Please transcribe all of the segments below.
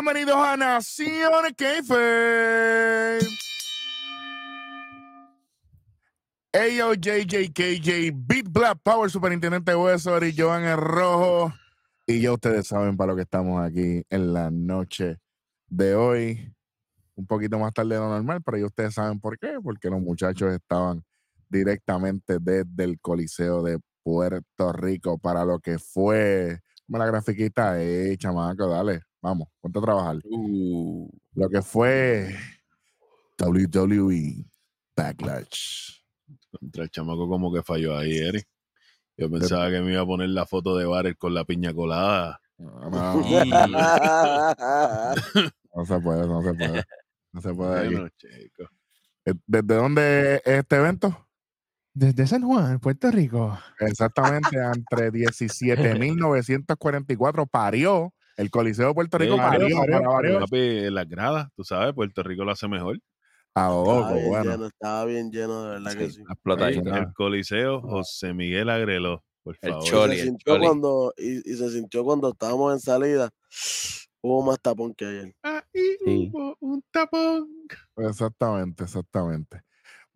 Bienvenidos a Nación Keife. Ayo, JJ, KJ, Beat Black Power, Superintendente Hueso y Joan el Rojo. Y ya ustedes saben para lo que estamos aquí en la noche de hoy. Un poquito más tarde de lo normal, pero ya ustedes saben por qué. Porque los muchachos estaban directamente desde el Coliseo de Puerto Rico para lo que fue. Como la grafiquita, eh, chamaco, dale, vamos, ponte a trabajar. Uh. Lo que fue WWE Backlash. Contra el chamaco como que falló ahí, Eric. Yo pensaba que me iba a poner la foto de Barer con la piña colada. No, no, no se puede, no se puede. No se puede. Bueno, chico. Eh, ¿Desde dónde es este evento? Desde San Juan, Puerto Rico. Exactamente, entre 17.944 parió. El Coliseo de Puerto Rico parió. parió, en las gradas, tú sabes, Puerto Rico lo hace mejor. A lo Estaba loco, bien bueno. lleno, estaba bien lleno, de verdad que sí. Ah. El Coliseo José Miguel Agreló, por El favor. Y se el Choli. cuando, y, y se sintió cuando estábamos en salida. Hubo más tapón que ayer. Ahí Sí. hubo un tapón. Exactamente, exactamente.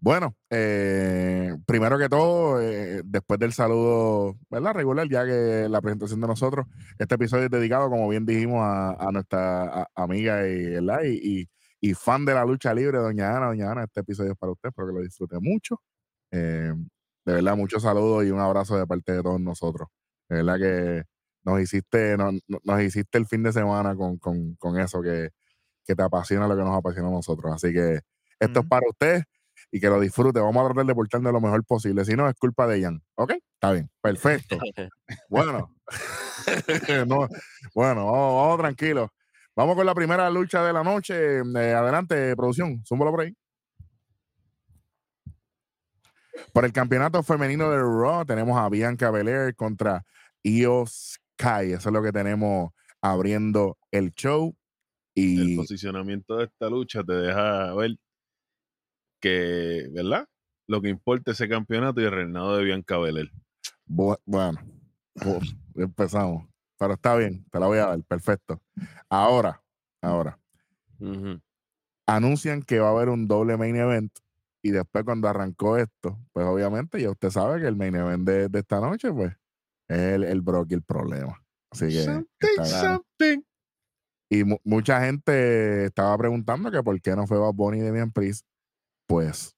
Bueno, eh, primero que todo, eh, después del saludo, ¿verdad? Regular, ya que la presentación de nosotros, este episodio es dedicado, como bien dijimos, a, a nuestra a- amiga y, ¿verdad? Y, y- y fan de la lucha libre, doña Ana. Doña Ana, este episodio es para usted, espero que lo disfrute mucho. Eh, de verdad, muchos saludos y un abrazo de parte de todos nosotros. De verdad que nos hiciste, nos, nos hiciste el fin de semana con, con- con eso que, que te apasiona lo que nos apasiona a nosotros. Así que esto es para usted y que lo disfrute. Vamos a tratar de portarnos lo mejor posible. Si no, es culpa de Jan. ¿Ok? Está bien. Perfecto. Bueno. No, bueno, vamos, vamos tranquilos. Vamos con la primera lucha de la noche. Eh, adelante, producción. Zúmbalo por ahí. Por el campeonato femenino de Raw tenemos a Bianca Belair contra Io Sky. Eso es lo que tenemos abriendo el show. El Y posicionamiento de esta lucha te deja ver que, ¿verdad? Lo que importa es ese campeonato y el reinado de Bianca Belair. Bu- Bueno, empezamos. Pero está bien, te la voy a dar. Perfecto. Ahora, ahora, anuncian que va a haber un doble main event. Y después, cuando arrancó esto, pues obviamente ya usted sabe que el main event de, de esta noche, pues, es el, el Brock y el problema. Así que. Something, something. y mu- mucha gente estaba preguntando que por qué no fue Bad Bunny y Demian Priest. Pues,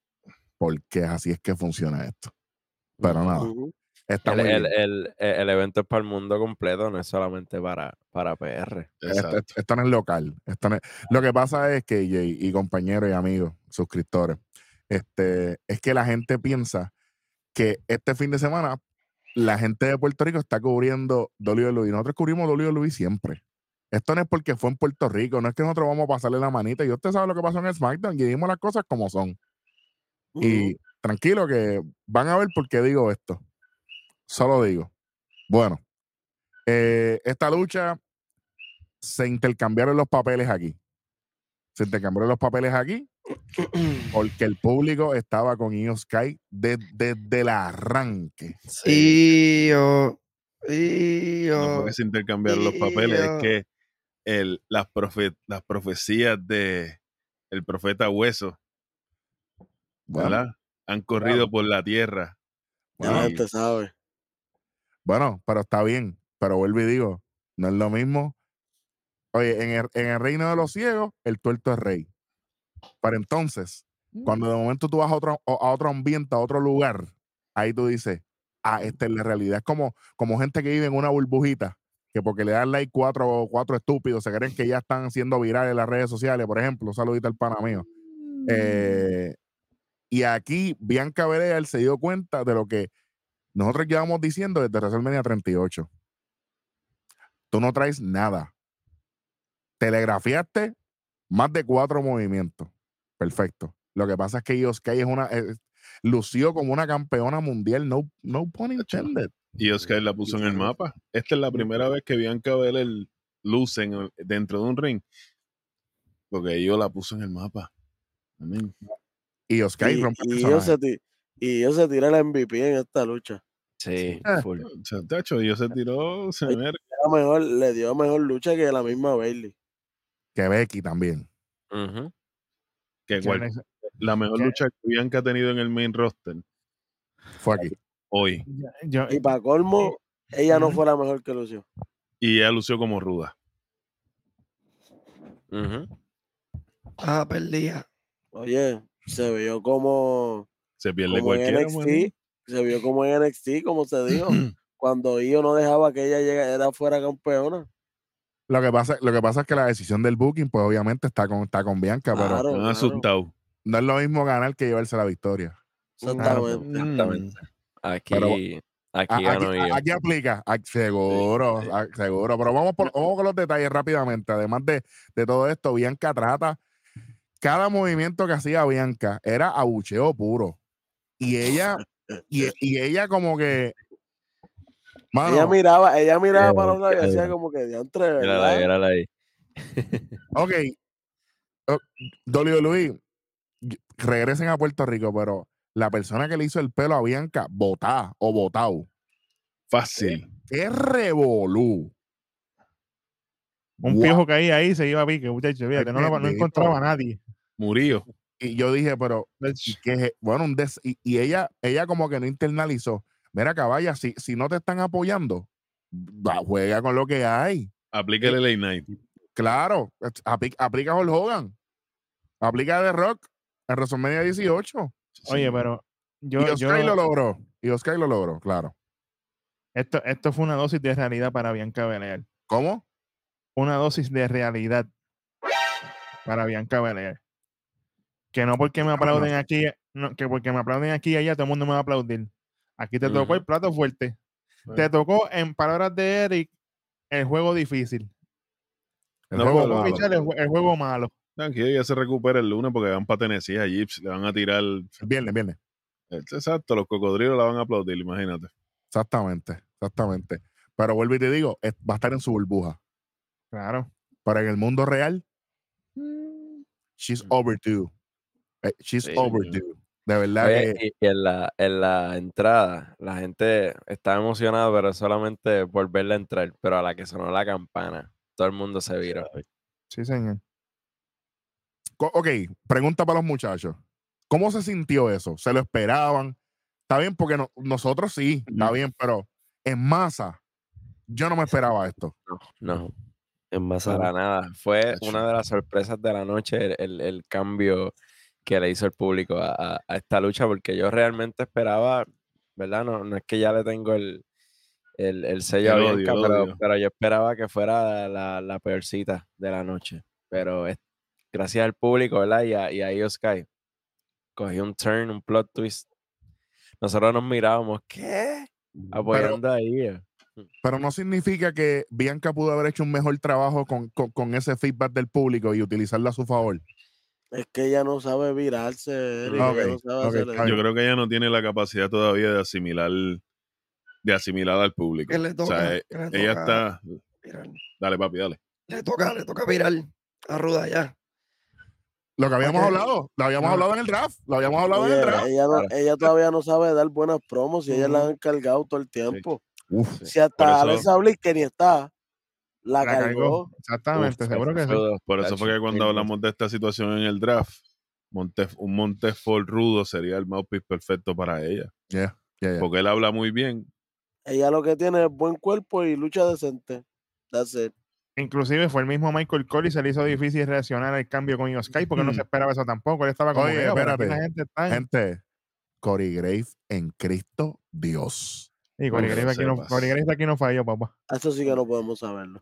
porque así es que funciona esto. Pero nada, está El, muy el, bien. el- el evento es para el mundo completo, no es solamente para, para PR. Esto, Exacto. esto- esto no es local. Esto no es- Lo que pasa es que, Jay, y compañeros y amigos, suscriptores, este, es que la gente piensa que este fin de semana la gente de Puerto Rico está cubriendo WWE. Nosotros cubrimos WWE siempre. Esto no es porque fue en Puerto Rico, no es que nosotros vamos a pasarle la manita. Y usted sabe lo que pasó en el SmackDown y dimos las cosas como son. Y tranquilo que van a ver por qué digo esto. Solo digo. Bueno, eh, esta lucha se intercambiaron los papeles aquí. Se intercambiaron los papeles aquí porque el público estaba con Io Sky de- desde el arranque. Y yo. Y No se intercambiaron los papeles, es que el, las, profe- las profecías de el profeta Hueso, Bueno, ¿verdad? Han corrido por la tierra. Ya bueno, gente sabe. bueno, pero está bien. Pero vuelvo y digo, no es lo mismo. Oye, en el, en el reino de los ciegos, el tuerto es rey. Pero entonces, cuando de momento tú vas a otro, a otro ambiente, a otro lugar, ahí tú dices, ah, esta es la realidad. Es como, como gente que vive en una burbujita, que porque le dan like cuatro, cuatro estúpidos, se creen que ya están siendo virales en las redes sociales, por ejemplo, un saludito al pana mío. Eh, y aquí Bianca Belair se dio cuenta de lo que nosotros llevamos diciendo desde WrestleMania 38. Tú no traes nada. Telegrafiaste más de cuatro movimientos. Perfecto. Lo que pasa es que Io Sky es una, lució como una campeona mundial, no, no pun intended. Y Oscar la puso en el mapa. Esta es la primera vez que Bianca Belair luce en el- dentro de un ring. Porque yo la puso en el mapa. Amén. Io Sky Y, rompe el y se y ellos se tira el MVP en esta lucha. Sí, Ah. full. O sea, tacho, yo se tiró, se me Era mejor, le dio mejor lucha que la misma Bailey. que Becky también. Que Que cual- la mejor lucha que Bianca ha tenido en el main roster Fue aquí. Hoy. yo- Y para colmo, ella no fue la mejor que lució. Y ella lució como ruda. Ah, perdía. Oye, se vio como, Se pierde como en cualquiera. NXT. Se vio como en NXT, como se dijo. cuando Io no dejaba que ella llegara fuera campeona. Lo que, pasa, lo que pasa es que la decisión del booking, pues obviamente está con, está con Bianca, pero Claro, Están claro. asustados. no es lo mismo ganar que llevarse la victoria. Exactamente. Exactamente. Aquí, Pero- aquí A- aquí, gano yo. aquí aplica, seguro, seguro. Pero vamos, por- vamos con los detalles rápidamente. Además de, de todo esto, Bianca trata. Cada movimiento que hacía Bianca era abucheo puro. Y ella, y, y ella como que. Mano, ella miraba, ella miraba Eh, para un lado y eh, hacía como que diantre, Mírala ahí, ahí. ok. Oh, WWE, y- regresen a Puerto Rico, pero la persona que le hizo el pelo a Bianca, botá o botao, Fácil. es revolú. Un Guau. piojo caía ahí se iba a pique, muchachos. Fíjate, no, lo- no encontraba a nadie. Murillo. Y yo dije, pero ¿y qué? Bueno, un des- y, y ella, ella como que no internalizó. Mira, caballa, si, si no te están apoyando, va, juega con lo que hay. Aplica el LA Knight. Claro, apli- aplica a Hulk Hogan. Aplica The Rock en WrestleMania 18. Oye, pero yo, y Oscar yo- lo logró. Y Oscar lo logró, claro. esto, esto fue una dosis de realidad para Bianca Belair. ¿Cómo? Una dosis de realidad para Bianca Belair. Que no porque me aplauden aquí, no, que porque me aplauden aquí y allá, todo el mundo me va a aplaudir. Aquí te tocó el plato fuerte. Te tocó, en palabras de Eric, el juego difícil. El juego malo. El juego malo. Tranquilo, ya se recupera el lunes porque van para Tennessee a Gips. Le van a tirar. El Viernes, viernes. Exacto, los cocodrilos la van a aplaudir, imagínate. Exactamente, exactamente. Pero vuelvo y te digo, es- va a estar en su burbuja. Claro. Pero en el mundo real, she's overdue. Eh, She's Sí. overdue. De verdad Oye, que. y, y en, la, en la entrada, la gente estaba emocionada, pero solamente por verla entrar. Pero a la que sonó la campana, todo el mundo se viró. Sí, señor. Ok, pregunta para los muchachos. ¿Cómo se sintió eso? ¿Se lo esperaban? Está bien, porque no- nosotros sí, está bien, pero en masa, yo no me esperaba esto. No, En más para nada. Fue una de las sorpresas de la noche el, el- el cambio que le hizo el público a, a- a esta lucha, porque yo realmente esperaba, ¿verdad? No, no es que ya le tengo el, el, el sello a Bianca, pero, pero yo esperaba que fuera la, la peorcita de la noche. Pero es- gracias al público, ¿verdad? Y a, y a Io Sky, cogió un turn, un plot twist. Nosotros nos mirábamos, ¿qué? Apoyando a Io. Pero no significa que Bianca pudo haber hecho un mejor trabajo con, con- con ese feedback del público y utilizarlo a su favor. Es que ella no sabe virarse, Eric, no sabe. Yo creo que ella no tiene la capacidad todavía de asimilar de asimilar al público. Que le o sea, eh, que le ella toca está. Dale, papi, dale. Le toca, le toca virar a Ruda ya. Lo que habíamos hablado, lo habíamos Ah. hablado en el draft, lo habíamos hablado en Oye, el draft. ella, no- claro. ella todavía no sabe dar buenas promos y ella la han cargado todo el tiempo. Uf, Si hasta Alexa Bliss, que ni está, la, La cargó. cargó. Exactamente, Uf, seguro que sí. Por eso fue que cuando hablamos de esta situación en el draft, Montef, un Montefort rudo sería el mouthpiece perfecto para ella. yeah, yeah, yeah. Porque él habla muy bien. Ella lo que tiene es buen cuerpo y lucha decente. That's it. Inclusive fue el mismo Michael Cole y se le hizo difícil reaccionar al cambio con Io Sky porque no se esperaba eso tampoco. Él estaba como Oye, que, "Oh, pero aquí espérate. la gente está en-". Gente, Corey Graves en Cristo Dios. Y Corey Graves aquí, no, aquí no falló, papá. Eso sí que no podemos saberlo.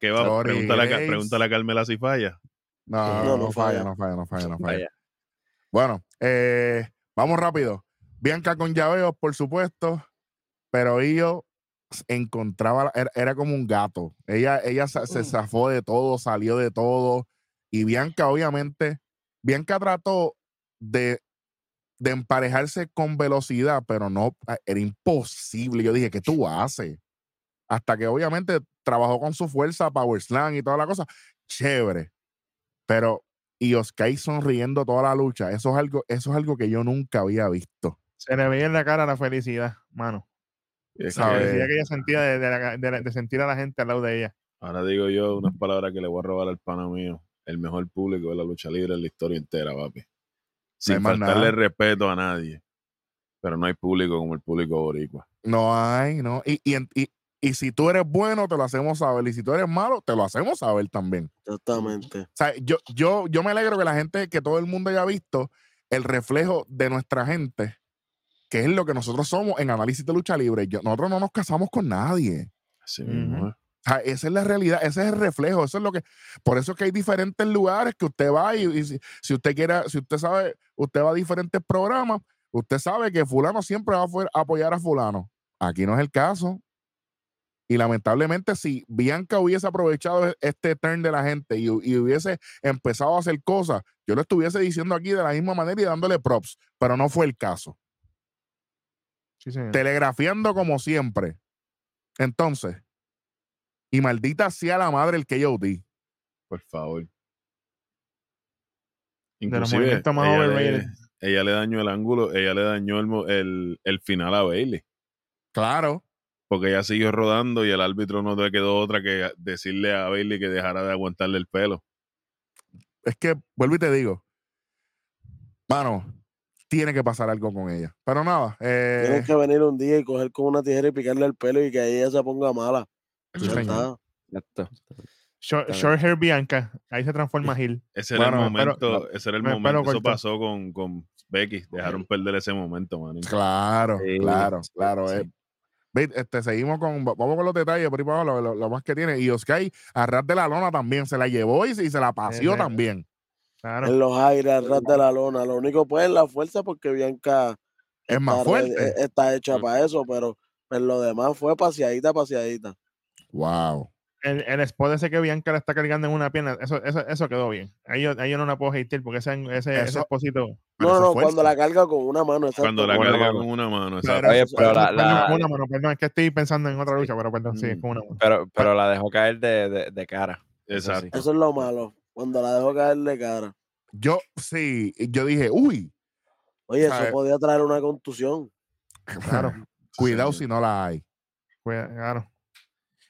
¿Qué va, Pregúntale, a, pregúntale a Carmela si falla. No, No, no, no falla, falla. no falla, no falla, no falla. Bueno, eh, vamos rápido. Bianca con llaveos, por supuesto, pero yo encontraba, era, era como un gato. Ella, ella sa- se Mm. zafó de todo, salió de todo. Y Bianca, obviamente, Bianca trató de, de emparejarse con velocidad, pero no, ah, era imposible. Yo dije, ¿qué tú haces? Hasta que obviamente trabajó con su fuerza, Power Slam y toda la cosa. Chévere. Pero y Oscar sonriendo toda la lucha. Eso es algo, eso es algo que yo nunca había visto. Se le veía en la cara la felicidad, mano. Y es La ¿Sabe? que- felicidad que ella sentía de, de la- de la- de sentir a la gente al lado de ella. Ahora digo yo unas palabras que le voy a robar al pana mío. El mejor público de la lucha libre en la historia entera, papi. Sin más faltarle nada. respeto a nadie. Pero no hay público como el público boricua. No hay, no. Y, y, y si tú eres bueno, te lo hacemos saber. Y si tú eres malo, te lo hacemos saber también. Exactamente. O sea, yo, yo, yo me alegro que la gente, que todo el mundo haya visto el reflejo de nuestra gente, que es lo que nosotros somos en análisis de lucha libre. Yo- nosotros no nos casamos con nadie. ¿eh? O sea, esa es la realidad, ese es el reflejo, eso es lo que, por eso es que hay diferentes lugares que usted va y, y si, si usted quiere, si usted sabe, usted va a diferentes programas, usted sabe que fulano siempre va a apoyar a fulano. Aquí no es el caso. Y lamentablemente, si Bianca hubiese aprovechado e- este turn de la gente y hubiese empezado a hacer cosas, yo lo estuviese diciendo aquí de la misma manera y dándole props, pero no fue el caso. Sí, señor. Telegrafiando como siempre. Entonces, y maldita sea la madre el que yo di. Por favor. Inclusive, más ella, le, ella le dañó el ángulo, ella le dañó el, el, el final a Bailey. Claro. Porque ella siguió rodando y el árbitro no le quedó otra que decirle a Bailey que dejara de aguantarle el pelo. es que, vuelvo y te digo, mano, tiene que pasar algo con ella. Pero nada, eh, Tienes que venir un día y coger con una tijera y picarle el pelo y que ella se ponga mala. Sí. Short, Está short hair Bianca. Ahí se transforma Gil. Ese era Bueno, el momento, ese era el momento. Eso pasó con, con Becky. Dejaron perder ese momento, man. claro, Sí, claro, sí, claro. sí. eh. Ve, Este, seguimos con, vamos con los detalles, por ahí para abajo, lo, lo- lo más que tiene. Y Oscar, a ras de la lona también, se la llevó y, se- y se la paseó también. Claro. En los aires, al ras de la lona. Lo único pues es la fuerza porque Bianca Es más está, re- fuerte. eh, está hecha Mm. para eso, pero en lo demás fue paseadita, paseadita. Wow. El, el spot ese que Bianca le está cargando en una pierna, eso, eso, eso quedó bien. Ahí yo, ahí yo no la puedo hatear porque ese, ese, ese Eso- esposito. Pero No, no, cuando la carga con una mano. exacto, Cuando la carga con una mano. Claro. exacto. Oye, pero la, la- con una mano, perdón, es que estoy pensando en otra lucha, pero perdón, sí, con una mano. pero, pero la dejó caer de, de, de cara. Eso sí. Exacto. Eso es lo malo. Cuando la dejó caer de cara. Yo, sí, yo dije, uy, Oye, eso podía traer una contusión. Claro, cuidado Sí. si no la hay. claro.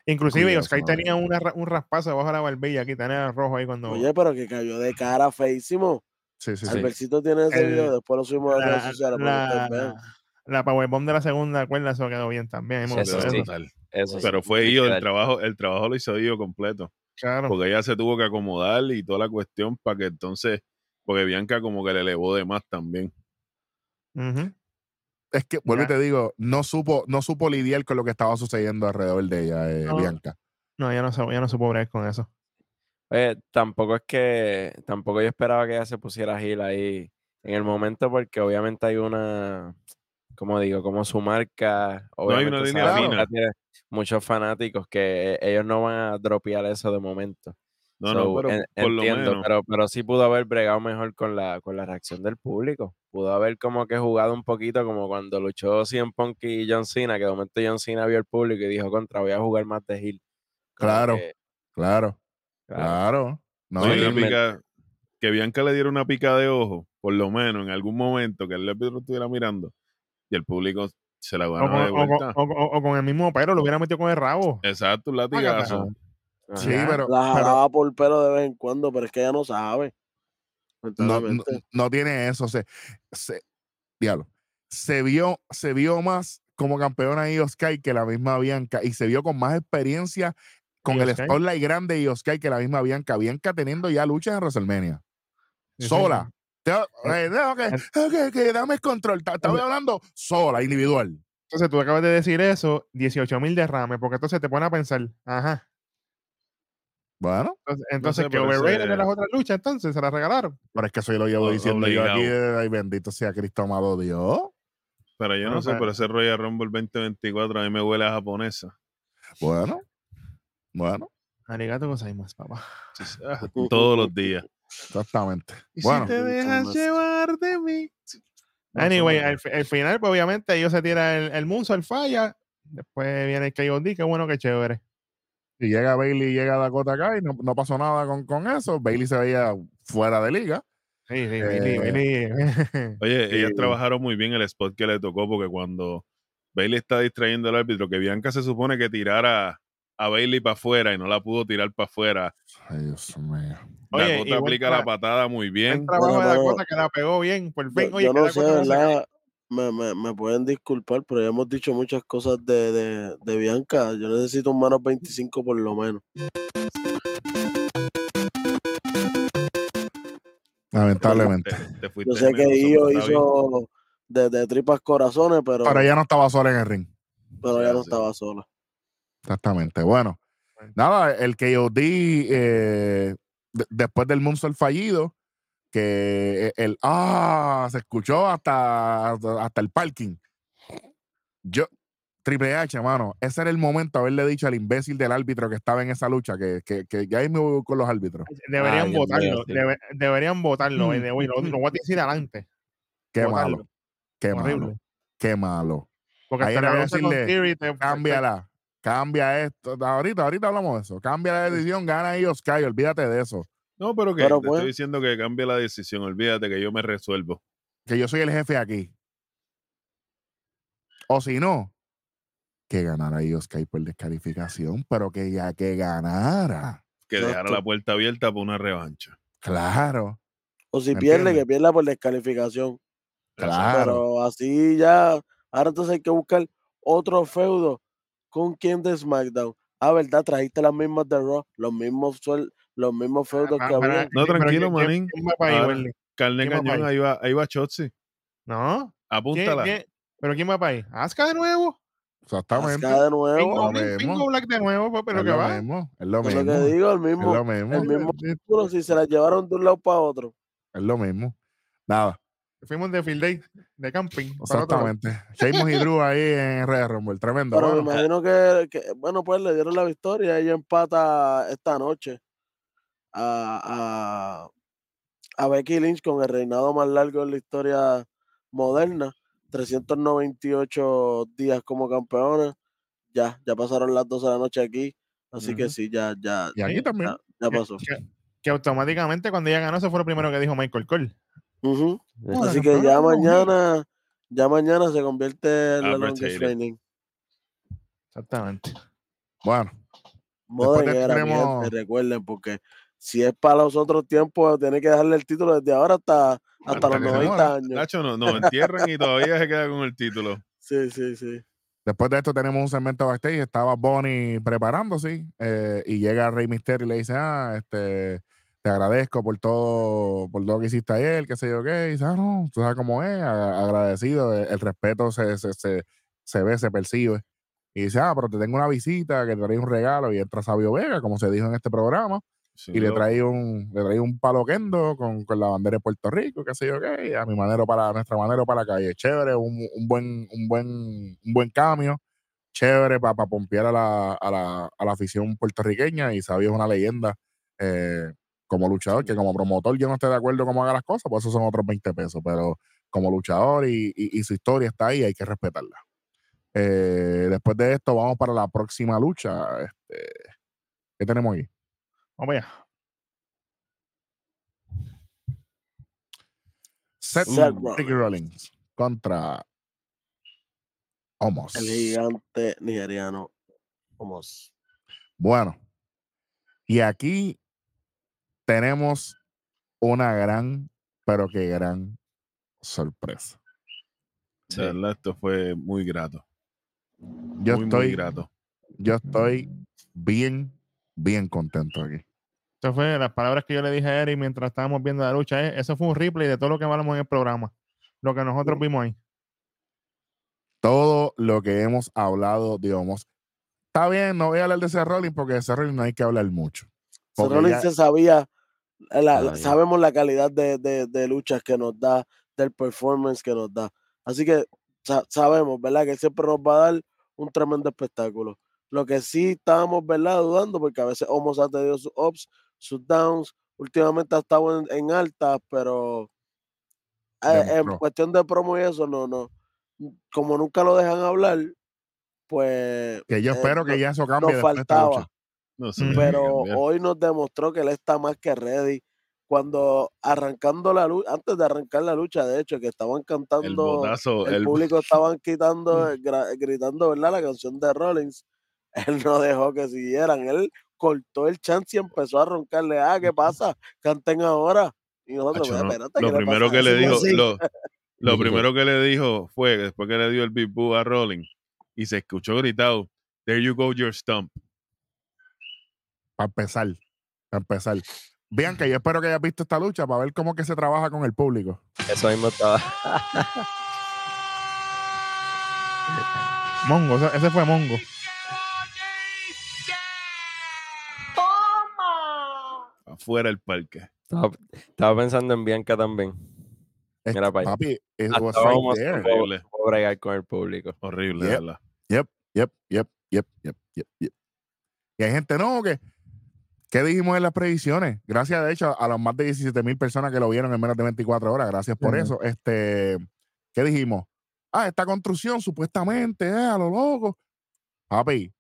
Inclusive Cuidado, Oscar tenía una, un raspazo debajo de la barbilla aquí, tenía rojo ahí cuando... Oye, pero que cayó de cara feísimo. Sí, sí, sí. Albercito tiene ese El- video, después lo subimos a las redes la, sociales vean. la, la powerbomb de la segunda cuerda, eso quedó bien también. Sí, eso eso. sí. Total. Eso sí, Pero fue Io, el trabajo, el trabajo lo hizo Io completo. Claro. Porque ella se tuvo que acomodar y toda la cuestión para que entonces, porque Bianca como que le elevó de más también. Es que, vuelvo y te digo, no supo, no supo lidiar con lo que estaba sucediendo alrededor de ella, eh, No. Bianca. No, ya no, ya no supo bregar con eso. Oye, tampoco es que, tampoco yo esperaba que ella se pusiera Gil ahí en el momento porque obviamente hay una, como digo, como su marca, No hay obviamente una línea fina. tiene muchos fanáticos que e- ellos no van a dropear eso de momento. No, So, no, pero en- por lo entiendo, menos. pero, pero sí pudo haber bregado mejor con la, con la reacción del público. Pudo haber como que jugado un poquito como cuando luchó CM Punk y John Cena, que de momento John Cena vio el público y dijo, contra, voy a jugar más de Gil. Como Claro. que, Claro, claro, claro. No, y- una pica- que Bianca le diera una pica de ojo, por lo menos en algún momento que el árbitro estuviera mirando y el público se la con, de o con- vuelta. o- o- o con el mismo pero lo hubiera metido con el rabo. Exacto, un latigazo. Ajá. sí, pero, La pero jalaba por pelo de vez en cuando, pero es que ella no sabe. no, no, Lamentablemente. no tiene eso. Se, se, diablo, se vio, se vio más como campeona Io Sky que la misma Bianca y se vio con más experiencia con el spotlight grande de Io Sky que la misma Bianca. Bianca teniendo ya luchas en WrestleMania. Sí, sola. Te- eh, no, que, que- que dame el control. Ta- Estaba hablando sola, individual. Entonces tú acabas de decir eso, 18 mil derrames, porque entonces te pone a pensar, ajá. Bueno, Entonces, entonces sé, que pero overrated ese- de las otras luchas, entonces se las regalaron. pero es que eso yo lo llevo O- diciendo yo aquí. eh, Ay, bendito sea Cristo amado Dios. Pero yo no No, sé, pero- ese Royal Rumble 2024 a mí me huele a japonesa. Bueno, bueno, Arigato gozaimasu, papá. Todos los días. Exactamente. ¿Y Bueno, si te dejas llevar de mí? Anyway, al, fi- al final, pues obviamente ellos se tiran el, el Moonsault, falla. Después viene el KOD, qué bueno, qué chévere. y llega Bailey, llega Dakota acá y no, no pasó nada con, con eso. Bailey se veía fuera de liga. Sí, sí, Eh, Bailey, Bailey. Oye, ellas Sí. trabajaron muy bien el spot que le tocó porque cuando Bailey está distrayendo al árbitro, que Bianca se supone que tirara a Bailey para afuera y no la pudo tirar para afuera. Ay, Dios mío. Oye, Dakota aplica la patada muy bien. trabajo de Dakota que la pegó bien. Por fin, Yo, oye, yo no sé. ¿verdad? Me, me, me pueden disculpar, pero ya hemos dicho muchas cosas de, de, de Bianca. Yo necesito un menos 25 por lo menos. Lamentablemente. Te, te fuiste Yo sé que Io hizo de, de tripas corazones, pero, Pero ella no estaba sola en el ring. pero ella no Sí. estaba sola. Exactamente. Bueno, Bueno. nada, el KOD eh, de- después del Moonsault fallido, que el ah se escuchó hasta, hasta, el parking. Yo, Triple H, mano, ese era el momento de haberle dicho al imbécil del árbitro que estaba en esa lucha, que, que, que ya ahí me voy con los árbitros. Deberían Ah, votarlo. debe- deberían votarlo. Mm. way, Lo, lo voy a decir adelante. Qué Votarlo. malo, qué Horrible. malo, qué malo. Porque Ahí con decirle, Theory te- Cámbiala, cambia esto. Ahorita, ahorita hablamos de eso. Cambia la decisión, gana ahí Sky, olvídate de eso. No, pero que Pero te pues- estoy diciendo que cambie la decisión. Olvídate que yo me resuelvo. que yo soy el jefe aquí. O si no, que ganara Sky por descalificación, pero que ya que ganara. Que Exacto. dejara la puerta abierta para una revancha. Claro, O si ¿Me pierde, entiendes? que pierda por descalificación. claro. Pero así ya. Ahora entonces hay que buscar otro feudo con quien de SmackDown. Ah, ¿verdad? Trajiste las mismas de Raw, los mismos suel- los mismos feudos que Ah, había. No, tranquilo, ¿quién- manín. quién va para ahí, Ahora- Welly? Carne ¿Quién va Cañón, ahí? va, ahí va Chotzi. ¿No? ¿Quién- Apúntala. quién- ¿Pero quién va para ahí? ¿Asuka de nuevo? Exactamente. Asuka de nuevo. Mismo. Pingo Black de nuevo, pues, pero es que lo va. mismo, es lo Es lo mismo. que digo, el Es mismo. lo mismo. el mismo título, si se las llevaron de un lado para otro. Es lo mismo. Nada, Fuimos de field day, de camping. exactamente. Sheamus y Drew ahí en Red Rumble, tremendo. Pero me bueno. imagino que, que, bueno, pues le dieron la victoria. Ella empata esta noche a, a, a Becky Lynch con el reinado más largo en la historia moderna. 398 días como campeona. Ya, ya pasaron las 12 de la noche aquí. Así que sí, ya, ya, Y aquí también. ya, ya Que- pasó. Que, que automáticamente cuando ella ganó, eso fue lo primero que dijo Michael Cole. La Así que ya mañana, ya mañana se convierte en la longest Taylor. reigning. Exactamente. Bueno, de gente, recuerden, porque si es para los otros tiempos, tiene que darle el título desde ahora hasta, hasta Hasta los que se 90 muera. años. Nacho, no, nos entierran y todavía se queda con el título. Sí, sí, sí. Después de esto tenemos un segmento backstage. Estaba Bonnie preparándose eh, y llega Rey Mysterio y le dice, ah, este, te agradezco por todo, por todo lo que hiciste ayer, qué sé yo qué. Y dice, ah, no, tú sabes cómo es, a- agradecido, el, el respeto se, se, se, se ve, se percibe. Y dice, ah, pero te tengo una visita, que te trae un regalo. Y entra Sabio Vega, como se dijo en este programa, Sí, y le trae un, le trae un palo kendo con, con la bandera de Puerto Rico, qué sé yo qué, y a mi manero para, a nuestra manera para la calle. Chévere, un, un buen, un buen, un buen cambio, chévere para pompear a la, a, la, a la afición puertorriqueña, y Sabio es una leyenda eh, como luchador, que como promotor yo no estoy de acuerdo cómo haga las cosas, pues eso son otros 20 pesos, pero como luchador y, y- y su historia está ahí, hay que respetarla. Eh, después de esto, vamos para la próxima lucha. Este, ¿Qué tenemos aquí? Vamos allá. Seth, Seth Ricky Rollins contra Homos. El gigante nigeriano. Vamos. Bueno, y aquí tenemos una gran, pero que gran sorpresa. Verdad, esto fue muy grato. Yo muy, estoy, muy grato. yo estoy bien, bien contento aquí. Estas fue las palabras que yo le dije a Eric mientras estábamos viendo la lucha. eh, Eso fue un replay de todo lo que hablamos en el programa. Lo que nosotros vimos ahí. Todo lo que hemos hablado de Homos. Está bien, no voy a hablar de ese Rollins porque de ese Rollins no hay que hablar mucho. Ya- se sabía, la- la- Ah, sabemos la calidad de, de- de luchas que nos da, del performance que nos da. Así que sa- sabemos, ¿verdad? Que siempre nos va a dar un tremendo espectáculo. Lo que sí estábamos, ¿verdad? Dudando, porque a veces Homos ha tenido sus ups, sus downs. Últimamente ha estado en, en altas, pero eh, en cuestión de promo y eso, no, no. Como nunca lo dejan hablar, pues. que yo eh, espero que ya eso cambie nos después de esta faltaba. lucha. No pero hoy nos demostró que él está más que ready. Cuando arrancando la lucha, antes de arrancar la lucha, de hecho, que estaban el cantando, botazo, el, el, público estaban quitando, gra- gritando, ¿verdad? La canción de Rollins. él no dejó que siguieran. Él cortó el chance y empezó a roncarle, ah, ¿qué pasa? Canten ahora. Y nosotros, Acho, "Pues, no. espérate, Lo ¿qué le primero pasa que le ese?" dijo, lo, lo primero que le dijo fue después que le dio el Big Boo a Rolling y se escuchó gritado, There you go, your stump. Para empezar. Para empezar. Bianca, yo espero que hayas visto esta lucha para ver cómo que se trabaja con el público. Eso mismo estaba. Mongo, ese, ese fue Mongo. Afuera del parque. Estaba, estaba pensando en Bianca también. Mira para papi, it was right Horrible. bregar con el público. Horrible, Yep. ¿verdad? Yep, yep, yep, yep, yep, yep, yep. Y hay gente, no, que ¿qué dijimos en las predicciones? Gracias, de hecho, a las más de 17 mil personas que lo vieron en menos de 24 horas. Gracias por eso. Este, ¿qué dijimos? Ah, esta construcción supuestamente, eh, a lo loco. Papi,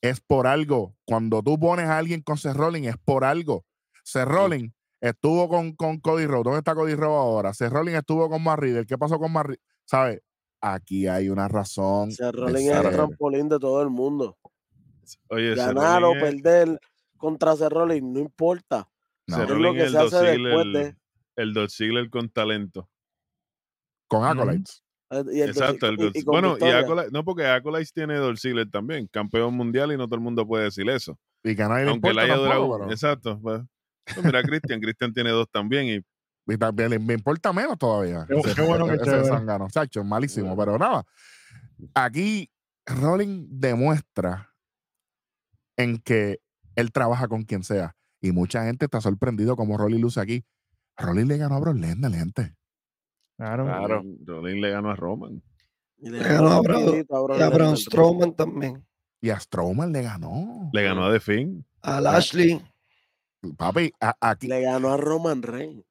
es por algo. Cuando tú pones a alguien con Seth Rollins, es por algo. Seth Rollins estuvo con, con Cody Rhodes. ¿Dónde está Cody Rhodes ahora? Seth Rollins estuvo con Matt Riddle. ¿Qué pasó con Matt Riddle? ¿Sabes? Aquí hay una razón. Ese de Rolling es el trampolín de todo el mundo. Oye, Ganar o perder contra ese Rolling, no importa. No, Es lo que el se hace después Ziggler- de- el Dolph Ziggler con talento. con. Acolytes. Eh, el Exacto. el y- bueno, y victoria. Acolyte- no porque Acolyte tiene Dolph Ziggler también, campeón mundial y no todo el mundo puede decir eso. Y que a nadie Aunque le importa haya tampoco, durado. pero- Exacto. Pues, pues mira, Cristian, Cristian tiene dos también y y también me importa menos todavía. Qué- Ese- qué bueno que ese zángano. Chacho, malísimo, pero nada. Aquí Rolling demuestra en que él trabaja con quien sea. Y mucha gente está sorprendido como Rolling luce aquí. Rolling le ganó a Brock Lesnar, gente. Claro. Claro. Rolling, Rolling le ganó a Roman. Y le Le ganó a Brock Y a Braun. Strowman también. Y a Strowman le ganó. Le ganó a The Finn. A Lashley. Papi, a- aquí. Le ganó a Roman Reigns.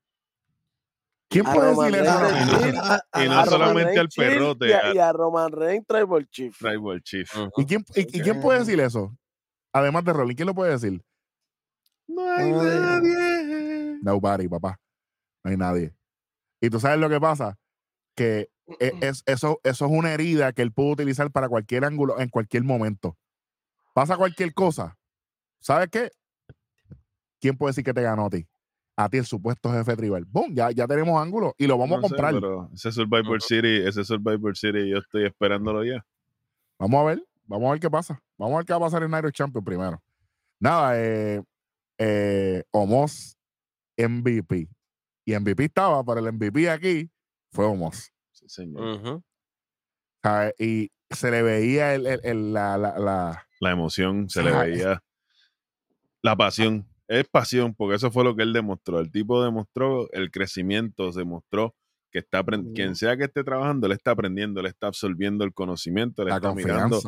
¿Quién a puede Roman decir eso? Reigns. ahora? Y no- y no solamente al Chief perrote, Y a, a- y a Roman Reigns Tribal Chief. Tribal Chief. ¿Y quién, y- y quién puede decir eso? Además de Rolling, ¿quién lo puede decir? No hay Ay, nadie. Nobody, papá. No hay nadie. Y tú sabes lo que pasa, que e- es, eso, eso es una herida que él pudo utilizar para cualquier ángulo en cualquier momento. Pasa cualquier cosa. ¿Sabes qué? ¿Quién puede decir que te ganó a ti? A ti, el supuesto jefe tribal. ¡Bum! Ya, ya tenemos ángulo y lo vamos No a sé, comprar. pero ese Survivor. City, ese Survivor City, yo estoy esperándolo ya. Vamos a ver, vamos a ver qué pasa. Vamos a ver qué va a pasar en Nairo Champion primero. Nada, eh, eh, Omos MVP. Y MVP estaba, pero el MVP aquí fue Omos. Sí, señor. Y se le veía el, el- el- la, la, la- La emoción, se le veía. La pasión. Es pasión, porque eso fue lo que él demostró. El tipo demostró el crecimiento, demostró que está aprendiendo. Quien sea que esté trabajando, él está aprendiendo, él está absorbiendo el conocimiento, él la está mirando.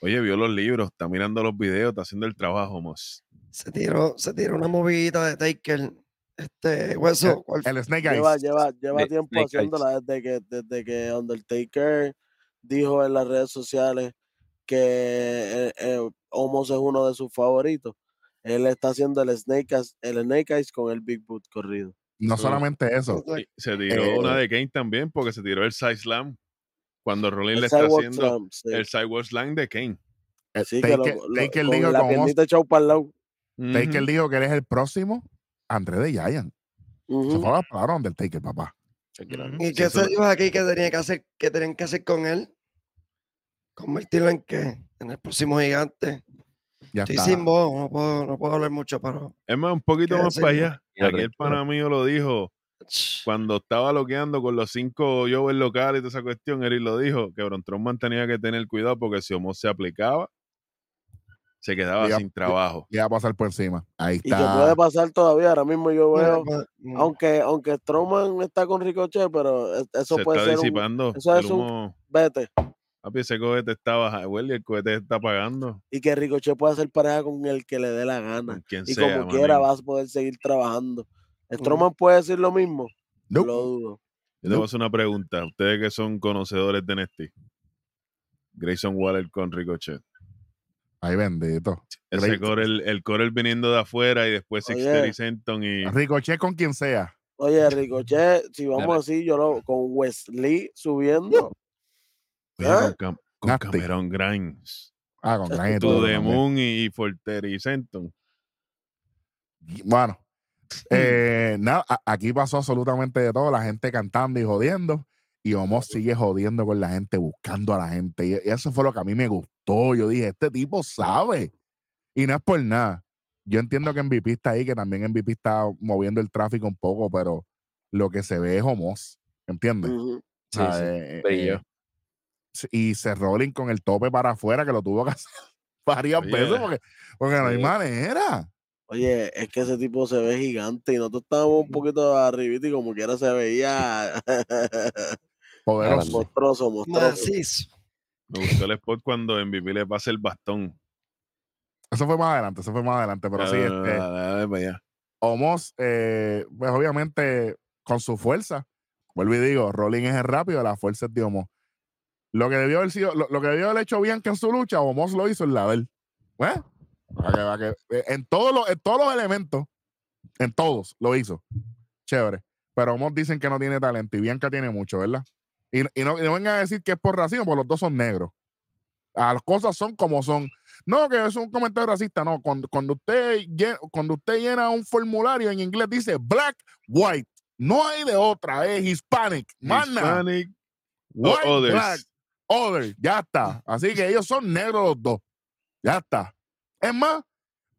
Oye, vio los libros, está mirando los videos, está haciendo el trabajo, Mos. Se tiró, se tiró una movidita de Taker. Este, hueso. ¿cuál fue? El Snake Eyes. Lleva, lleva, lleva Snake- tiempo Snake Eyes. haciéndola desde que, desde que Undertaker dijo en las redes sociales que eh, eh, Omos es uno de sus favoritos. Él está haciendo el Snake Eyes, el Snake Eyes con el Big Boot corrido. No solamente eso. Se tiró Eh, una de Kane también, porque se tiró el Side Slam. Cuando Rolling El le está haciendo Slam, sí. el Sidewalk Slam de Kane. eh, Sí, que lo- Taker, lo- Taker con dijo la piernita echado para el lado. Taker dijo que él es el próximo André de Giant. Se Ujú. fue a hablar del Taker, papá. ¿Y qué se dijo aquí que tenía que hacer, que tenían que hacer con él? Convertirlo en qué? En el próximo gigante. Ya Estoy está. sin voz, no puedo, no puedo hablar mucho, pero. Es más, un poquito ¿Qué más para allá. Aquí el pana mío lo dijo cuando estaba loqueando con los cinco Jovers locales y toda esa cuestión. Eric lo dijo que Bron tenía que tener cuidado porque si Omos se aplicaba, se quedaba sin trabajo. Ya va a pasar por encima. Ahí Y que está. puede pasar todavía. Ahora mismo yo veo, Mm, aunque, aunque Strowman está con Ricochet, pero es- eso se puede está ser un disipando. eso el es un- vete. Papi, ese cohete estaba y el cohete se está apagando. Y que Ricochet pueda hacer pareja con el que le dé la gana. quien Y sea, como quiera vas a poder seguir trabajando. Strowman puede decir lo mismo. Nope. Lo dudo. Yo te voy a hacer una pregunta. Ustedes que son conocedores de NXT. Grayson Waller con Ricochet. Ay, bendito. Ese core, el, el core viniendo de afuera y después Six Oye. Terry Senton y Ricochet con quien sea. Oye, Ricochet, si vamos Dale. así, yo lo con Wesley subiendo. Oye, ¿Ah? con, Cam- con. Cameron Grimes. Ah, con y the también. Moon y, y Forter y Senton. Y, Bueno, eh, nada, aquí pasó absolutamente de todo, la gente cantando y jodiendo, y Omos sigue jodiendo con la gente, buscando a la gente, y, eso fue lo que a mí me gustó. Yo dije, este tipo sabe, y no es por nada. Yo entiendo que MVP está ahí, que también MVP está moviendo el tráfico un poco, pero lo que se ve es Homos, ¿entiendes? Sí, Ah, sí, eh, eh, sí, y se rolling con el tope para afuera, que lo tuvo que hacer varias Oye. veces, porque, porque no hay manera. Oye, es que ese tipo se ve gigante y nosotros estábamos un poquito arribita y como quiera se veía Poderoso. monstruoso, monstruoso. Me gustó el spot cuando MVP le pasa el bastón. Eso fue más adelante, eso fue más adelante, pero sí, Ah, este, allá. Homos, eh, pues obviamente con su fuerza, vuelvo y digo, Rolling es el rápido, la fuerza es de Homos. Lo que debió haber sido, lo, lo que debió haber hecho Bianca en su lucha, Homos lo hizo en la de él. ¿Eh? Que- que- eh, en, todos los, en todos los elementos, en todos lo hizo. Chévere. Pero dicen que no tiene talento y Bianca tiene mucho, ¿verdad? Y, y no, y no vengan a decir que es por racismo, porque los dos son negros. Ah, Las cosas son como son. No, que es un comentario racista. No, cuando, cuando, usted, llena, cuando usted llena un formulario en inglés dice black, white. No hay de otra, es hispanic. Mana. Hispanic, White, others. black, other. Ya está. Así que ellos son negros los dos. Ya está. Es más,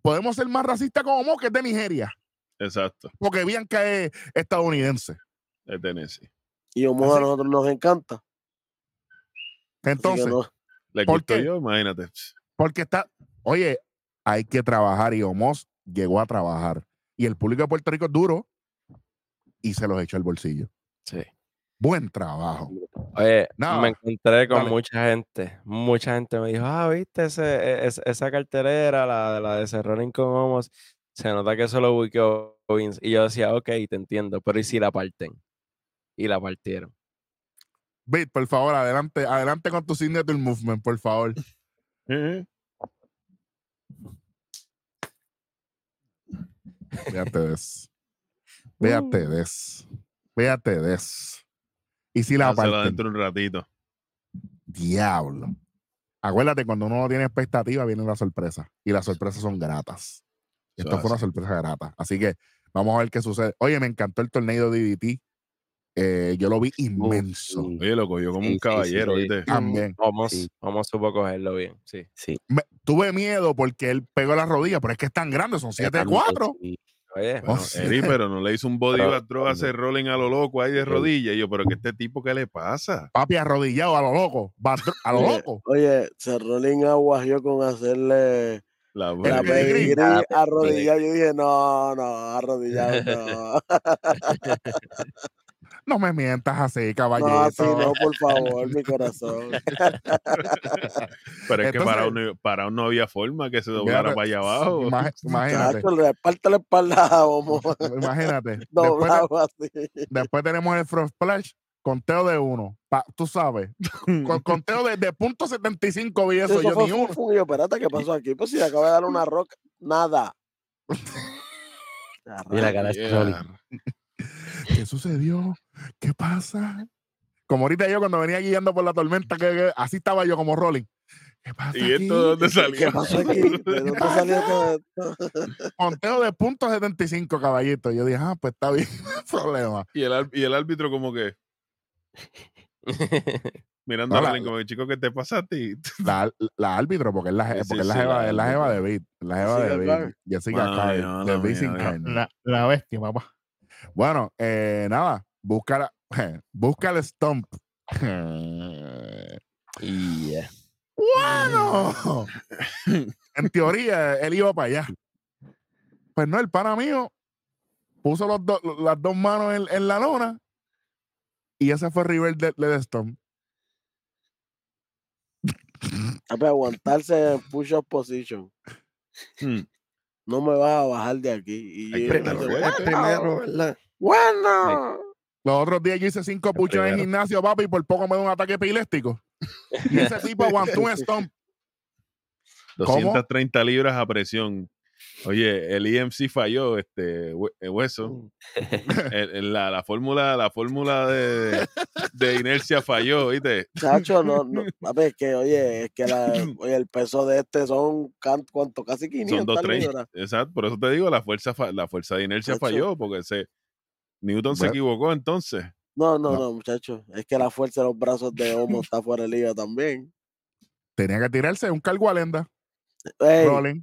podemos ser más racistas como Mo, que es de Nigeria. Exacto, Porque Bianca es estadounidense. de Tennessee. Y Omoa a nosotros nos encanta. que Entonces, no- ¿Le ¿Por gustó qué? yo? Imagínate. Porque está, oye, hay que trabajar y Omos llegó a trabajar. Y el público de Puerto Rico es duro y se los echó al bolsillo. Sí. Buen trabajo. Oye, No, me encontré con dale. mucha gente. Mucha gente me dijo, ah, viste ese, e- es- esa cartelera, la, de- la de ese Running con Homos. Se nota que eso lo buqueó Vince. Y yo decía, ok, te entiendo, pero ¿y si la parten? Y la partieron. Bit, por favor, adelante, adelante con tu signature movement, por favor. Eh, Véate de eso. Véate de eso. Véate de eso. Y si la Dáselo parten, dentro de un ratito. diablo. Acuérdate, cuando uno no tiene expectativa, viene la sorpresa. Y las sorpresas son gratas. Esto fue una sorpresa grata. Así que vamos a ver qué sucede. Oye, me encantó el torneo de DDT. Eh, yo lo vi inmenso. sí. Oye, lo cogió como Sí, un sí, caballero, sí. ¿viste? También. Homos, Sí. Homos supo cogerlo bien, sí. Sí. Me- tuve miedo porque él pegó la rodilla, pero es que es tan grande, son 7'4". Sí. Oye, Bueno, Oh, pero no le hizo un body a hacer rolling a lo loco ahí de Pero- rodilla. Y yo, pero que este tipo, ¿qué le pasa? Papi arrodillado a lo loco. A lo Oye, loco. Oye, se Rolling aguajió con hacerle La la pedigrí. arrodillado. Yo dije, no, no, arrodillado no. No me mientas así, No, caballito. así no, por favor, mi corazón. Pero es que para uno, para uno no había forma que se doblara Fíjate, para allá abajo. Ima- Imagínate. Chacho, le parte la espalda Imagínate. Después, doblado así. después tenemos el Front Splash, conteo de uno. Pa- tú sabes. Con conteo de, de punto 75 vi eso. Eso yo fue ni uno. y yo, espérate, ¿qué pasó aquí? Pues si le acaba de dar una roca, nada. La cara Rolling. ¿Qué sucedió? ¿Qué pasa? Como ahorita yo cuando venía guiando por la tormenta, que, que así estaba yo como Rolling. ¿Qué pasa ¿Y aquí? esto de dónde ¿Qué salió? pasó aquí? ¿De dónde salió todo esto? Conteo de punto 75, caballito. Yo dije, ah, pues está bien, no hay problema. Y el, y el árbitro como que mirando No, a la- Rolling como que chico, ¿qué te pasa a ti? La, la árbitro, porque es la, je- Sí, porque es sí, la sí, jeva, la es la jeva de. Beat. La jeva de Beat. Jessica mía, de Beat sin la bestia, papá. Bueno, eh, nada, busca, la- busca el stomp. y eh, bueno, en teoría él iba para allá. Pues no, el pana mío puso los dos- las dos manos en, en la lona y ese fue River de, de Stomp. Papi, aguantarse en push-up position. Hmm. No me vas a bajar de aquí. Y primero, ¿verdad? Bueno. Los otros días yo hice cinco puchos en el gimnasio, papi, y por poco me da un ataque epiléptico. Y ese tipo aguantó un stomp. ¿Cómo? 230 libras a presión. Oye, el EMC falló, este eh, hueso. El- el- la, la fórmula, la fórmula de, de inercia falló, ¿viste? Chacho, no, no, papi, es que, oye, es que la, oye, el peso de este son, ¿cuánto? Casi Son 500 dos tres. libras. Exacto, por eso te digo, la fuerza, la fuerza de inercia Chacho. falló, porque se Newton se equivocó entonces. No, no, No. no, muchacho. Es que la fuerza de los brazos de Homo está fuera de liga también. Tenía que tirarse un cargo alenda, Ey, rolling.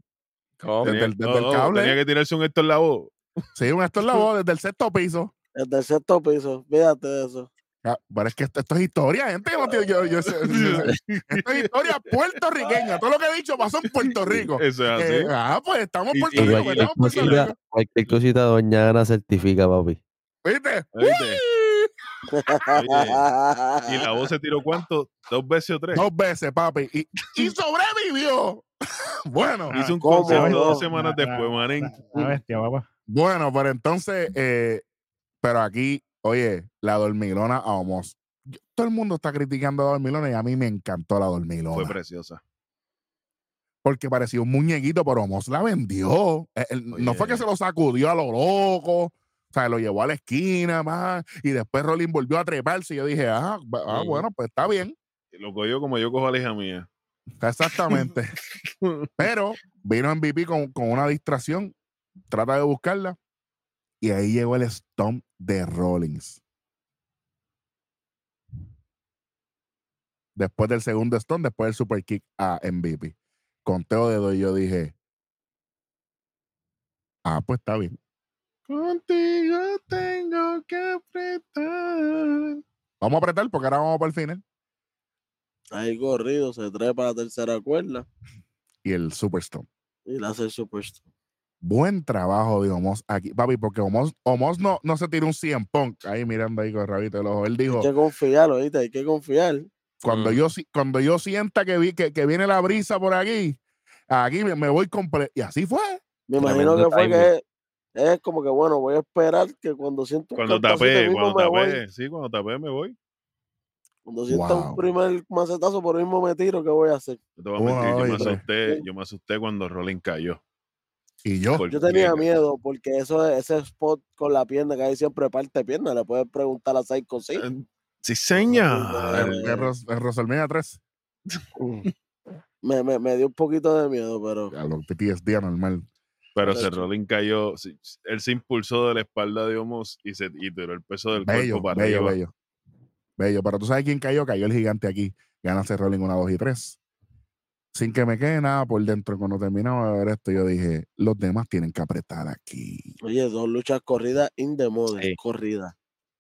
¿Cómo? Desde el- desde el oh, cable. tenía que tirarse un Héctor Lavoe. Sí, un esto en la voz desde el sexto piso. desde el sexto piso, fíjate de eso. Ah, Pero es que esto, esto es historia, gente. Yo, yo- yo esto es historia puertorriqueña. Todo lo que he dicho pasó en Puerto Rico. Eso es así. Eh, ah, pues estamos en Puerto y Rico. cualquier, estamos en Puerto cosita, Rico. cualquier cosita Doña Ana certifica, papi. ¿Viste? Y la voz se tiró cuánto? ¿Dos veces o tres? Dos veces, papi. Y, y sobrevivió. bueno, Hizo un ¿Cómo concierto dos semanas La- después, manín. La, la bestia, papá. bueno, pero entonces, eh, pero aquí, oye, la dormilona a Homos. Todo el mundo está criticando a la dormilona y a mí me encantó la dormilona. Fue preciosa. porque parecía un muñequito, pero Homos la vendió. Eh, él- no fue que se lo sacudió a lo loco. O sea, lo llevó a la esquina más. Y después Rolling volvió a treparse. Y yo dije, ah, ah, bueno, pues está bien. Lo cogió como yo cojo a la hija mía. Exactamente. Pero vino MVP con, con una distracción. Trata de buscarla. Y ahí llegó el stomp de Rollins. Después del segundo stomp, después del super kick a MVP. Conteo de dos, y yo dije. Ah, pues está bien. Contigo tengo que apretar. Vamos a apretar porque ahora vamos para el final. Ahí corrido, se trepa la tercera cuerda Y el super stomp. y le hace el superstar. Buen trabajo de Omos aquí, papi, porque Omos, Omos no, no se tiró un 100 punk ahí mirando ahí con el rabito del ojo. Él dijo, Hay que confiar, ¿oíste? Hay que confiar. cuando, Mm. yo, si- cuando yo sienta que, vi, que, que viene la brisa por aquí, aquí me, me voy completo. Y así fue. Me imagino Tremendo que fue timing. que es, como que, bueno, voy a esperar que cuando siento un Cuando tapé, cuando me voy. tapé, sí, cuando tapé me voy. Cuando sienta Wow. un primer macetazo, por mismo me tiro, ¿qué voy a hacer? No te voy a mentir, yo me asusté, yo me asusté cuando Rolling cayó. Y yo, Porque- Yo tenía miedo porque eso ese spot con la pierna que hay siempre parte pierna, le puedes preguntar a Psycho sí. Eh, Sí, señor. En Ros- en WrestleMania 3, Me, me, me dio un poquito de miedo, pero a los PTSD anormal. Pero. Rolling cayó, él se impulsó de la espalda de Homos y se y tiró el peso del Bello, cuerpo para bello, arriba. bello. Bello. Pero tú sabes quién cayó, cayó el gigante aquí. Gana ese Rolling 1, 2 y 3. Sin que me quede nada por dentro. Cuando terminaba de ver esto, yo dije, los demás tienen que apretar aquí. oye, dos luchas corridas in the mode, Sí. corrida.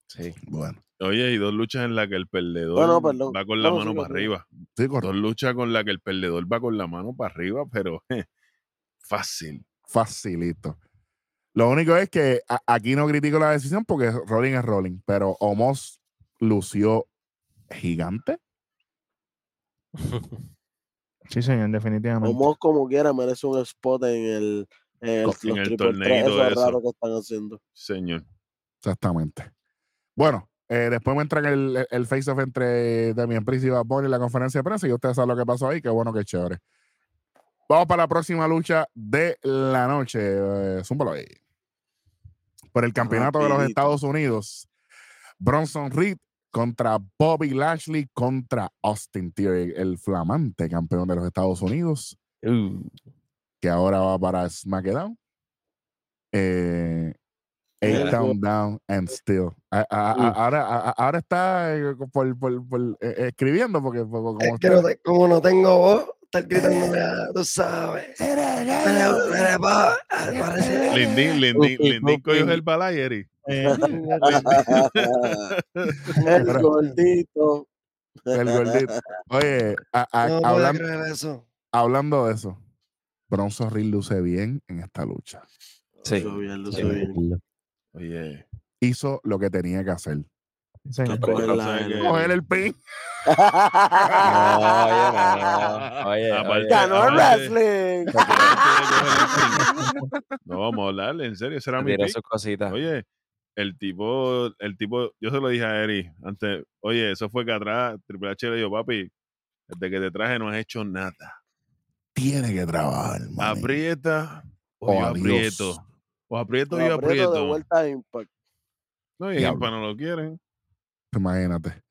Sí. Bueno, Oye, y dos luchas en las que el perdedor Bueno, perdón. va con la No, mano sí, para arriba. sí, correcto. Dos luchas con las que el perdedor va con la mano para arriba, pero fácil. Facilito. Lo único es que a- aquí no critico la decisión porque Rolling es Rolling, pero Omos lució gigante. Sí, señor, definitivamente. Omos como quiera merece un spot en el, en el, En threat, eso es eso. raro que están haciendo. Señor. Exactamente. Bueno, eh, después me entra el, el- el face-off entre Damian Priest y Bad Bunny en la conferencia de prensa y ustedes saben lo que pasó ahí. Qué bueno, qué chévere. Vamos para la próxima lucha de la noche. Eh, zúmbalo ahí. Por el campeonato de los Rapidito. Estados Unidos. Bronson Reed contra Bobby Lashley contra Austin Theory, el flamante campeón de los Estados Unidos, Uh, que ahora va para SmackDown. Eh, Eight down, down and still. A- a- a- Mm. ahora, está eh, por, por- por, eh, escribiendo porque, porque como Es que usted- no te- como no tengo voz, estar gritándome, ah, tú sabes. Mira, mira, pa, parece- Lindín, Lindín, Lindín cogió el balay, Eri. El gordito. el gordito. Oye, a- a- No puedo hablan- creer eso. hablando de eso, Bronson Reed luce bien en esta lucha. Sí. Lució bien, lució Sí. bien. Oye. Hizo lo que tenía que hacer. Sí. Coger Pero la- sabe que- Coger el pin. Oye, no. Oye, Aparte- oye. Ganó el wrestling. No, vamos a hablarle, en serio, ese era Se mi sus cositas. Oye, el tipo, el tipo, yo se lo dije a Eri antes, oye, eso fue que atrás Triple H le dijo, papi, desde que te traje no has hecho nada. Tiene que trabajar. Aprieta O, yo adiós. aprieto. O aprieto y Lo yo aprieto de aprieto. vuelta a Impact. No, y para no lo quieren. Imagínate.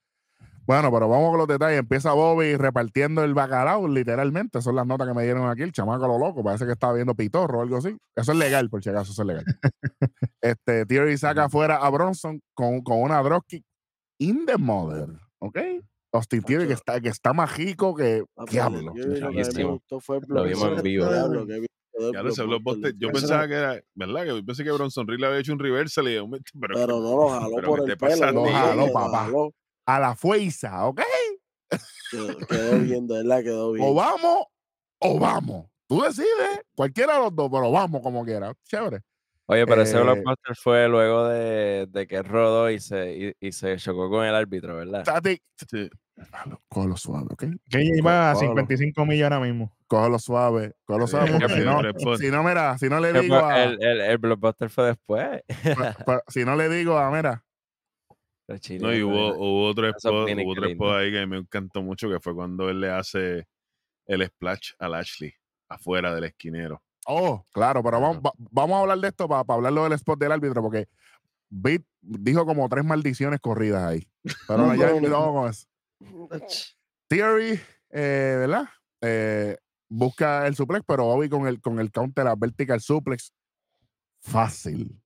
Bueno, pero vamos con los detalles. Empieza Bobby repartiendo el bacalao, literalmente. Son las notas que me dieron aquí. El chamaco lo loco. Parece que estaba viendo pitorro o algo así. Eso es legal, por si acaso, eso es legal. este, Theory saca afuera a Bronson con, con una dropkick in the mother. ¿Ok? Austin Theory que está, que está mágico que. Ah, pero Diablo. yo- yo lo que me gustó fue el Lo vimos en blockbuster. vivo. Ya. Yo pensaba que era, ¿verdad? Que yo pensé que Bronson Reed le había hecho un reversal y pero, Pero no lo jaló por ¿qué el pelo. lo jaló, papá. jaló. A la fuerza, ¿ok? Quedó, quedó bien, de verdad, quedó bien. O vamos o vamos. Tú decides, cualquiera de los dos, pero vamos como quiera. Chévere. Oye, pero ese Eh, blockbuster fue luego de, de que rodó y se, y, y se chocó con el árbitro, ¿verdad? Tati, Sí. cógelo suave, ¿ok? Que iba a Cógelo. 55 millas ahora mismo. Cógelo suave, cógelo suave, porque que si no, si no, mira, si no le digo a, el, el, el blockbuster fue después. pa- pa- si no le digo a, mira, No, y hubo, hubo otro spot, hubo otro spot ahí que me encantó mucho, que fue cuando él le hace el splash a Lashley afuera del esquinero. Oh, claro, pero vamos, va- vamos a hablar de esto para hablarlo del spot del árbitro, porque Beat dijo como tres maldiciones corridas ahí. Pero no, ya vamos con eso. Theory, eh, ¿verdad? Eh, busca el suplex, pero Bobby con el, con el counter a vertical suplex. Fácil.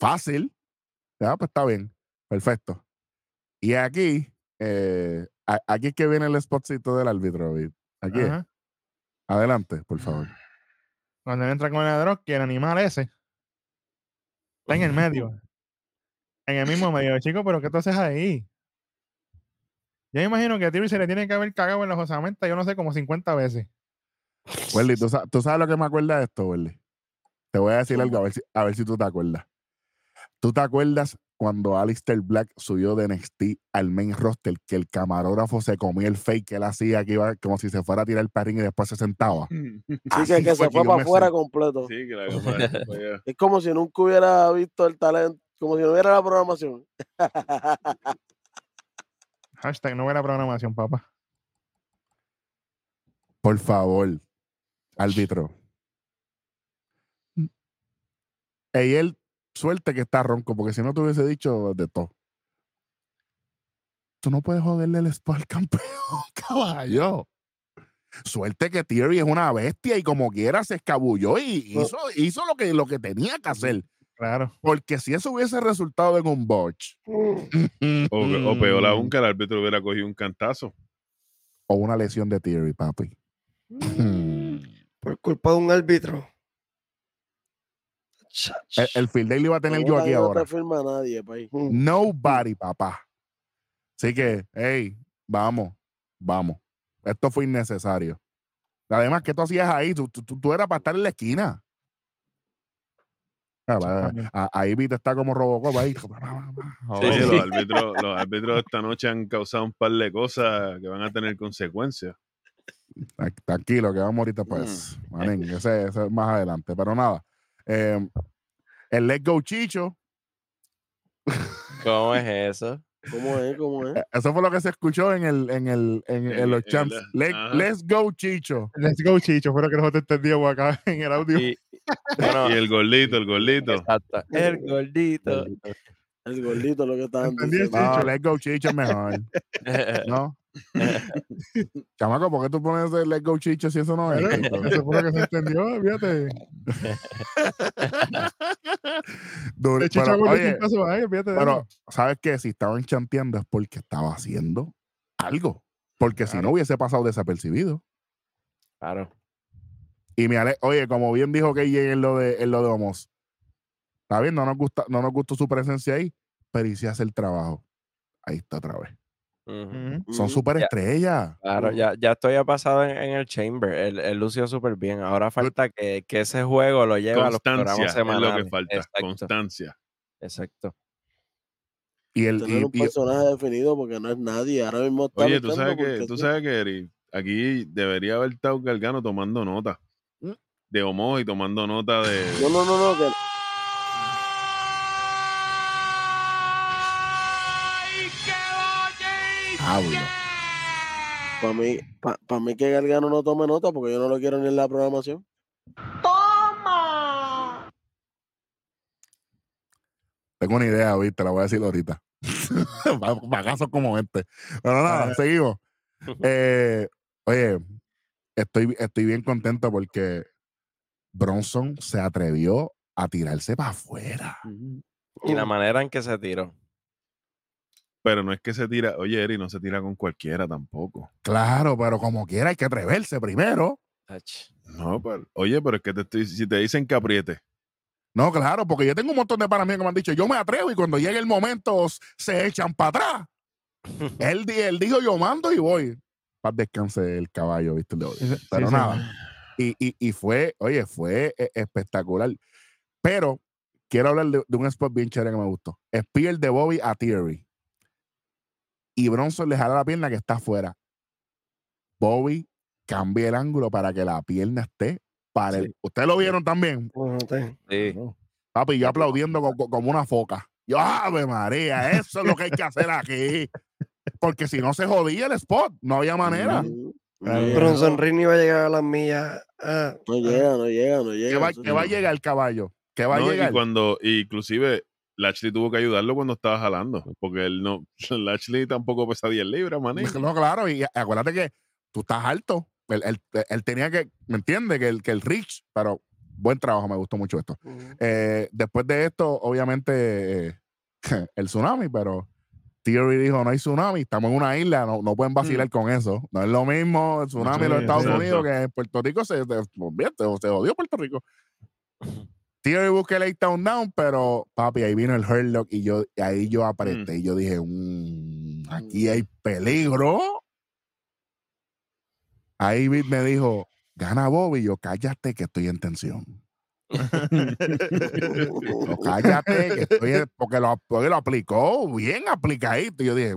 Fácil. Ya, pues está bien. Perfecto. Y aquí, eh, aquí es que viene el spotcito del árbitro, David. Aquí. es. Adelante, por favor. Cuando él entra con el drop, que el animal ese está en el medio. En el mismo medio. Chico, pero ¿qué tú haces ahí? Yo me imagino que a Theory se le tiene que haber cagado en la osamenta, yo no sé, como 50 veces. Welly, ¿tú, sa- tú sabes lo que me acuerda de esto, Welly? Te voy a decir algo, a ver, si, a ver si tú te acuerdas. ¿Tú te acuerdas cuando Alistair Black subió de NXT al main roster que el camarógrafo se comía el fake que él hacía, que iba como si se fuera a tirar el parring y después se sentaba? Sí, que, se fue para afuera completo. Sí, allá. Es como si nunca hubiera visto el talento, como si no hubiera la programación. Hashtag no ve la programación, papá. Por favor, árbitro. Ey, él, suerte que está ronco, porque si no te hubiese dicho de todo. Tú no puedes joderle el spot al campeón, caballo. Suerte que Theory es una bestia y como quiera se escabulló y No. hizo, hizo lo, que, lo que tenía que hacer. Claro. Porque si eso hubiese resultado en un botch O, o peor aún, que el árbitro hubiera cogido un cantazo. o una lesión de Theory, papi. Por culpa de un árbitro. El, el field day lo iba a tener yo aquí no ahora. te firma nadie, país. Mm. Nobody, papá. Así que, hey, vamos, vamos. Esto fue innecesario. Además, ¿qué tú hacías ahí? Tú, tú, tú- tú eras para estar en la esquina. Ah, a- Ahí Vita está como Robocop ahí. Sí, los, árbitros, los árbitros de esta noche han causado un par de cosas que van a tener consecuencias. Tran- Tranquilo, que vamos ahorita pues. manín, ese, ese es más adelante. Pero nada. Eh, el Let's Go Chicho. ¿Cómo es eso? ¿Cómo es? ¿Cómo es? eh, Eso fue lo que se escuchó en el, en el, en, en En- los en champs. la- Let- let's go, Chicho. Let's go, Chicho. Fue lo que nosotros entendíamos acá en el audio. Y, bueno, Y el gordito, el gordito. exacto. El gordito. El gordito lo que estaban diciendo. No, Chicho. let's go, Chicho es mejor. ¿No? Chamaco, ¿por qué tú pones el Let's Go Chicho si eso no es? Eso fue lo que se entendió, fíjate. Dur- El Chicho pero, oye, ahí, fíjate pero. ¿sabes qué? Si estaban chanteando es porque estaba haciendo algo. Porque si no hubiese pasado desapercibido. Claro. Y me ale- oye, como bien dijo que en lo de en lo de Homos. Está bien, no nos gusta, no nos gustó su presencia ahí, pero y si hace el trabajo. Ahí está otra vez. Son Ujú. superestrellas. Claro, ya, ya estoy ya pasado en, en el Chamber. Él, él lució súper bien. Ahora falta que, que ese juego lo lleve a los Constancia programas es lo semanales. que falta. Exacto, Constancia. exacto. Y el Tener y- un y- personaje definido porque no es nadie. Ahora mismo está Oye, tú sabes que, tú sí. sabes que Eri, aquí debería haber estado Gargano tomando nota ¿Mm? de Homo y tomando nota de. No, no, no, no. Que... Diablo. Para mí, pa, mí que Galgano no tome nota porque yo no lo quiero ni en la programación. ¡Toma! Tengo una idea, viste, la voy a decir ahorita. Bagazos como este. Pero nada, seguimos. Eh, oye, estoy, estoy bien contento porque Bronson se atrevió a tirarse para afuera. Y la manera en que se tiró. Pero no es que se tira, oye, Eri, no se tira con cualquiera tampoco. Claro, pero como quiera hay que atreverse primero. Ach. No, pero, oye, pero es que te estoy, si te dicen que apriete, No, claro, porque yo tengo un montón de panas míos que me han dicho, yo me atrevo y cuando llegue el momento se echan para atrás. él, di- él dijo, yo mando y voy. Para descanse el caballo, ¿viste? Pero sí, nada. Y, y- y fue, oye, fue eh, espectacular. Pero quiero hablar de, de un spot bien chévere que me gustó. Spear de Bobby a Theory. Y Bronson le jala la pierna que está afuera. Bobby cambia el ángulo para que la pierna esté para el. Ustedes lo vieron también. Sí. Papi, yo aplaudiendo co- co- como una foca. Yo, ¡Ave María! Eso es lo que hay que hacer aquí. Porque si no se jodía el spot, no había manera. Bronson Reed no iba a llegar a las millas. ah, No ah, llega, no llega, no llega. va, que va a sí. llegar el caballo. Que va No, a llegar. y cuando, inclusive, Lashley tuvo que ayudarlo cuando estaba jalando, porque él no, Lashley tampoco pesa 10 libras, maní. No, claro, y acuérdate que tú estás alto. Él, él- él tenía que, ¿me entiendes? Que el, que el Rich, pero buen trabajo, me gustó mucho esto. ujú. Eh, después de esto, obviamente, eh, el tsunami, pero Theory dijo, no hay tsunami, estamos en una isla, no, no pueden vacilar con eso. No es lo mismo el tsunami en los Sí, Estados exacto. Unidos que en Puerto Rico se, se, olvídate, se jodió Puerto Rico. Theory busca el 8 down down, pero papi, ahí vino el Hurlock y yo y ahí yo apreté y yo dije, "Mm, aquí hay peligro. Ahí me dijo, gana Bobby, yo cállate que estoy en tensión. Yo, cállate que estoy en- porque lo, porque lo aplicó bien aplicadito. Y yo dije,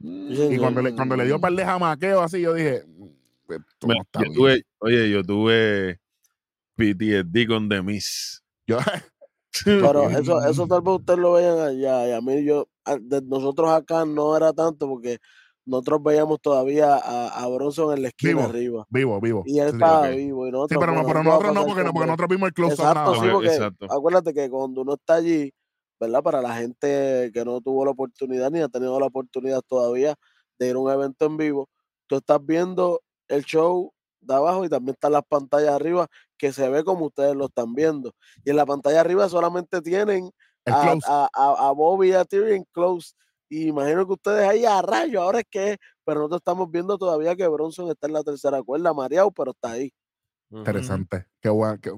y cuando le, cuando le dio par de jamaqueo así, yo dije, "Mm, yo bien". tuve, oye, yo tuve PTSD con The Miz. Yo- Pero eso, eso tal vez ustedes lo vean allá. Y a mí, yo, a- de nosotros acá no era tanto porque nosotros veíamos todavía a, a Bronson en la esquina Vivo. arriba. vivo, vivo. Y él Sí, sí, estaba vivo. Y Sí, nosotros, pero, no, bueno, pero ¿qué va a nosotros no, porque, no, porque nosotros vimos el close up Exacto, nada sí, porque exacto. acuérdate que cuando uno está allí, ¿verdad? Para la gente que no tuvo la oportunidad ni ha tenido la oportunidad todavía de ir a un evento en vivo, tú estás viendo el show de abajo y también están las pantallas arriba que se ve como ustedes lo están viendo. Y en la pantalla arriba solamente tienen a, a, a- a Bobby y a Tyrion close. Y imagino que ustedes ahí a rayo, ahora es que, pero nosotros estamos viendo todavía que Bronson está en la tercera cuerda, mareado, pero está ahí. Interesante. Qué bueno. Qué,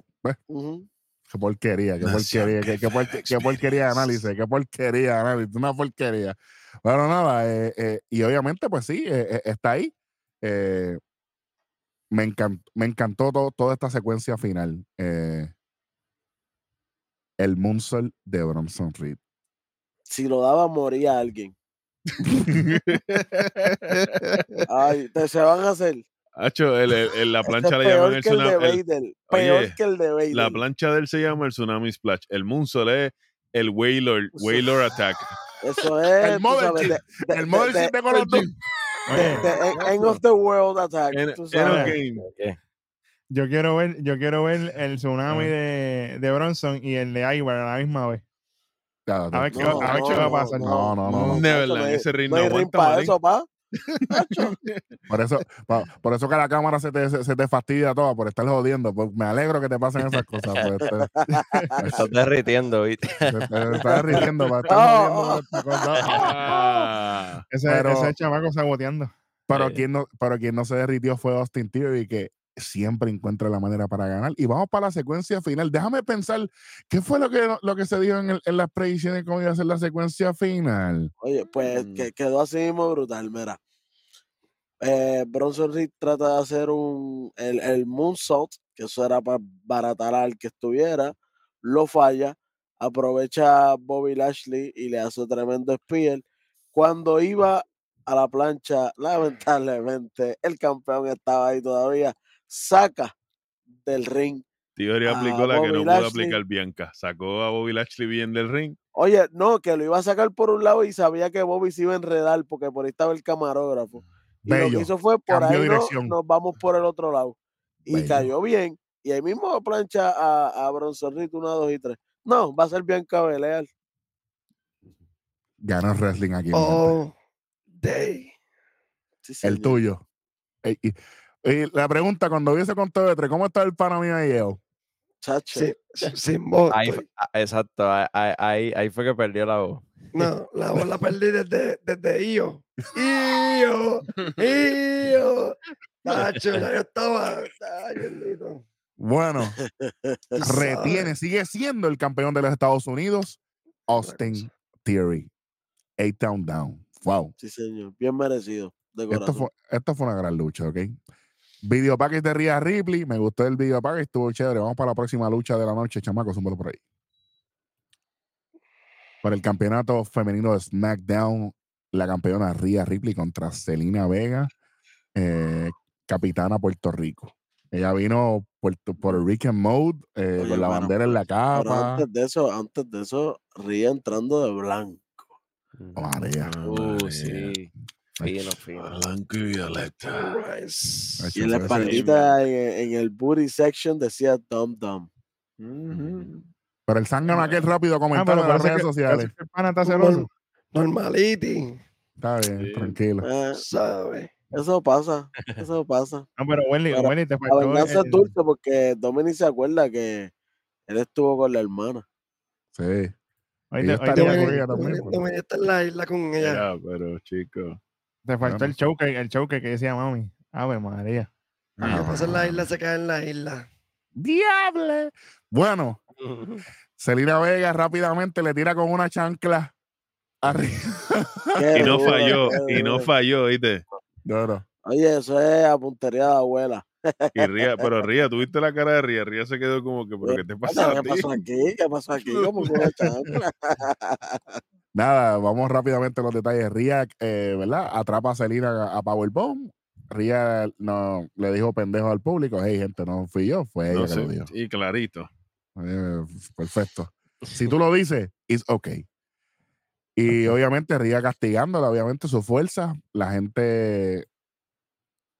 Ujú. qué porquería, qué porquería, qué, qué, por- qué porquería de análisis, qué porquería de análisis, una porquería. Bueno, nada, eh, eh, y obviamente, pues sí, eh, eh, está ahí. Me encantó, me encantó todo- toda esta secuencia final. eh, el Moonsault de Bronson Reed. Si lo daba, moría alguien. Ay, te, se van a hacer. Hacho, el- el- el- la Este plancha es le llaman el tsunami. Peor Oye, que el de Vader. la plancha de él se llama el Tsunami Splash. El Moonsault es el Whaler, Whaler Attack. Eso es. El Mother sabes, de- de- El de- model de- los dos. De- End of the World Attack. En- tú en sabes. game. Ok. yo quiero ver, yo quiero ver el tsunami de, de Bronson y el de Ivar a la misma vez. A ver qué, No, a ver qué va a pasar. No, no, no, no. Nacho, Neverland, no hay- ese ring no ring para eso, pa. Por eso, por eso que la cámara se te, se, se te fastidia toda por estar jodiendo. Pues me alegro que te pasen esas cosas. Pues, te, Me estás derritiendo, ¿viste? te- te estás riendo para estar Oh, oh. Ah, Ese, Pero- ese chamaco saboteando. Pero Sí. quien no, pero quien no se derritió fue Austin Theory, que siempre encuentra la manera para ganar. Y vamos para la secuencia final. Déjame pensar, ¿qué fue lo que, lo que se dijo en, el- en las predicciones cómo iba a ser la secuencia final? Oye, pues Mm. que, quedó así mismo brutal, mira. Eh, Bronson Reed trata de hacer un el, el moonsault, que eso era para baratar al que estuviera, lo falla, aprovecha Bobby Lashley y le hace tremendo spear. Cuando iba a la plancha, lamentablemente, el campeón estaba ahí todavía, saca del ring. Theory aplicó la que no pudo aplicar Bianca. Sacó a Bobby Lashley bien del ring. Oye, no, que lo iba a sacar por un lado y sabía que Bobby se iba a enredar porque por ahí estaba el camarógrafo. Y lo Bello. que hizo fue por Cambió ahí no, dirección. nos vamos por el otro lado. Y Bello. cayó bien. Y ahí mismo plancha a, a Bronson Reed, una, dos y tres. No, va a ser Bianca Belair. Ganó wrestling aquí. All day. Sí, el tuyo. Ey, y, y la pregunta, cuando hubiese con TV3, ¿cómo está el pana mío ahí? Chacho. Sí, sin voz. Ahí, ah, exacto, ahí, ahí- ahí, ahí fue que perdió la voz. No, la voz la perdí desde, desde IO. IO, IO. Tacho, ya yo estaba. Ay, bendito. Bueno, retiene, sigue siendo el campeón de los Estados Unidos, Austin Theory. Eight Town Down. Wow. Sí, señor. Bien merecido. De Esto fue, esto fue una gran lucha, ¿ok? Video package de Rhea Ripley. Me gustó el video package, estuvo chévere. Vamos para la próxima lucha de la noche, chamacos. Un por ahí. Para el campeonato femenino de SmackDown, la campeona Rhea Ripley contra Selena Vega, eh, capitana Puerto Rico. Ella vino Puerto, Puerto Rican Mode, eh, Oye, con la bueno, bandera en la Pero capa. antes de eso, antes de eso, Ría entrando de blanco. Oh, María. Uh, sí. Fino, fino. Blanco y violeta. Y en la espaldita, en, en el booty section, decía Dum Dum. Pero el zángano aquel rápido Ah, comentando pero en las redes que, sociales. que el pana está celoso. Norm- Normality, Está bien, Sí. tranquilo. Eh, ¿sabes? eso pasa, eso pasa. No, pero Wendy, Pero Wendy, te La faltó venganza es el- dulce porque Dominic se acuerda que él estuvo con la hermana. Sí. Dominic- pero- Dominic está en la isla con ella. Ya, pero chico. te faltó Bueno. el choque, el choque que decía mami. Ave María. Lo que pasa en la isla se queda en la isla. ¡Diable! Bueno, Selena Vega rápidamente le tira con una chancla arriba. Y no falló, y no falló, ¿viste? No, no. Oye, eso es a puntería de abuela. Y Ría, pero Ría, tuviste la cara de Ría. Ría se quedó como que, ¿pero qué te pasa? ¿Qué pasó aquí? ¿Qué pasó aquí? Nada, vamos rápidamente a los detalles. Ría, eh, ¿verdad? Atrapa a Selena a, a Powerbomb. Ría no, le dijo pendejo al público. Hey, gente, no fui yo, fue ella No que sé, lo dijo. y clarito. Eh, perfecto. Si tú lo dices, it's okay. Y obviamente Ría castigándola, obviamente su fuerza. La gente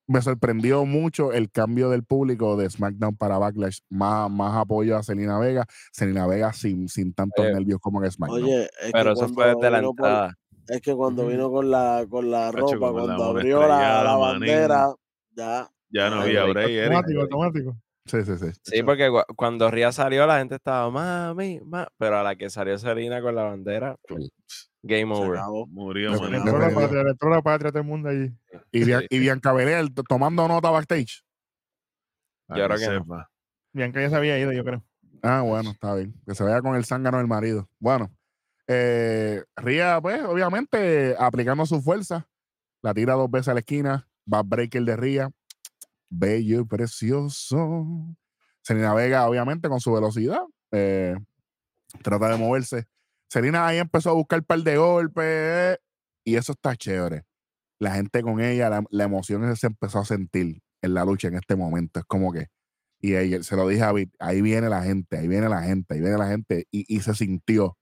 me sorprendió mucho el cambio del público de SmackDown para Backlash. Más, más apoyo a Selena Vega. Selena Vega sin, sin tantos Eh, nervios como en SmackDown. Oye, es Pero eso fue desde la vino por- entrada. es que cuando vino con la, con la ropa, la cuando mona abrió la, la bandera, ya. Ya no había break. Automático, automático. Sí, sí, sí. Sí, porque cu- cuando Ría salió, la gente estaba, mami, ma", pero a la que salió Serena con la bandera, game Se over. acabó. Murió, Le- Le le maní. entró la perdió. patria, le entró la patria a todo el mundo allí. Y, Bian- Sí. y Bianca Belair tomando nota backstage. Yo creo que no. sepa. Bianca ya se había ido, yo creo. Ah, bueno, está bien. Que se vaya con el zángano del marido. Bueno, eh, Ría, pues, obviamente, aplicando su fuerza, la tira dos veces a la esquina, va breaker de Ría, bello y precioso. Selena Vega, obviamente, con su velocidad, eh, trata de moverse. Selena ahí empezó a buscar un par de golpes y eso está chévere. La gente con ella, la, la emoción se empezó a sentir en la lucha en este momento. Es como que, y se lo dije a Vic, ahí viene la gente, ahí viene la gente, ahí viene la gente, y, y se sintió.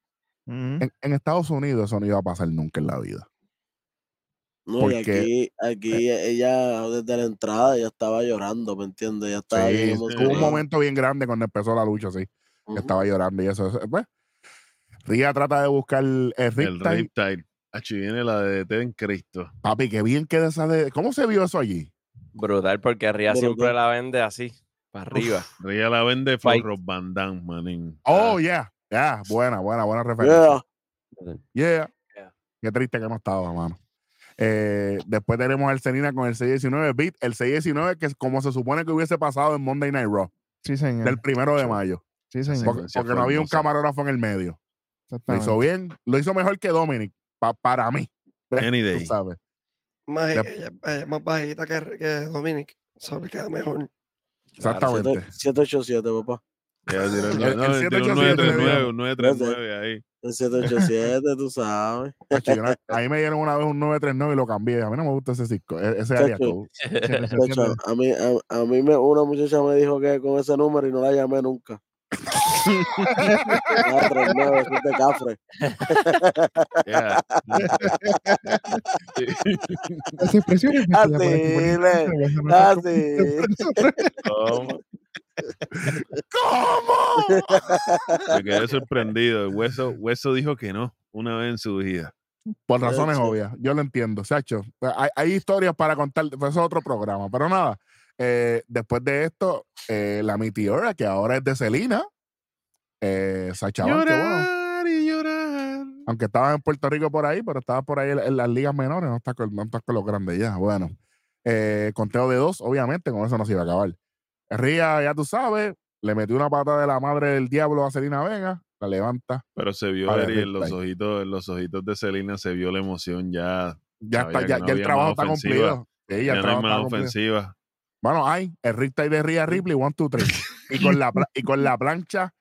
En, en Estados Unidos eso no iba a pasar nunca en la vida. No, y Porque- aquí, aquí ella desde la entrada ya estaba llorando, ¿me entiendes? Ya estaba bien Sí, tuvo un momento bien grande cuando empezó la lucha, sí. Ujú. Estaba llorando y eso. eso, Pues, Ría trata de buscar el, El Riptide. Achi, viene la de Ten Cristo. Papi, qué bien queda esa de. ¿Cómo se vio eso allí? Brutal, porque Ría siempre Brutal. la vende así, para arriba. Ría la vende. Forros Van Damme, manín. Oh, yeah. Yeah, buena, buena, buena referencia. Yeah. Yeah. Yeah. Qué triste que no estaba, mano. Eh, después tenemos al Selena con el 619 Beat, el 619 que es como se supone que hubiese pasado en Monday Night Raw, Sí, señor. del primero de mayo. Sí, señor. Porque, no había un camarógrafo en el medio. Lo hizo bien, lo hizo mejor que Dominic, pa- para mí. Any Tú day. sabes. Más, ella, ella es más bajita que, que Dominic. Eso le queda mejor. Exactamente. 787, papá. El- El- no, el él tiró un 787 le 939, dio. Un 939 ahí. El 787, tú sabes. Yo no- ahí me dieron una vez un 939 y lo cambié. A mí no me gusta ese cisco, e- ese área a mí, a, a mí me, una muchacha me dijo que con ese número y no la llamé nunca. 39, eso es de Cafre. Yeah. Las expresiones Así, Así. ¿Cómo? ¿Cómo? Me quedé sorprendido. El hueso, hueso dijo que no una vez en su vida. Por razones obvias, yo lo entiendo, Sacho. Hay, hay historias para contar, pero eso es otro programa. Pero nada, eh, después de esto, eh, la Meteora, que ahora es de Celina, eh, Sacha Banks, que bueno, Llorar y llorar. aunque estaba en Puerto Rico por ahí, pero estaba por ahí en, en las ligas menores, no está con, no está con los grandes ya. Bueno, eh, conteo de dos, obviamente, con eso no se iba a acabar. Ría, ya tú sabes, le metió una pata de la madre del diablo a Celina Vega, la levanta, Pero se vio en los ojitos, en los ojitos de Celina se vio la emoción ya. ya, está, ya, no ya el trabajo está ofensiva. cumplido. Sí, ya Ya, el no hay más ofensiva. Bueno, hay el Riptide de Ria Ripley, one, two, three. Y con la, y con la plancha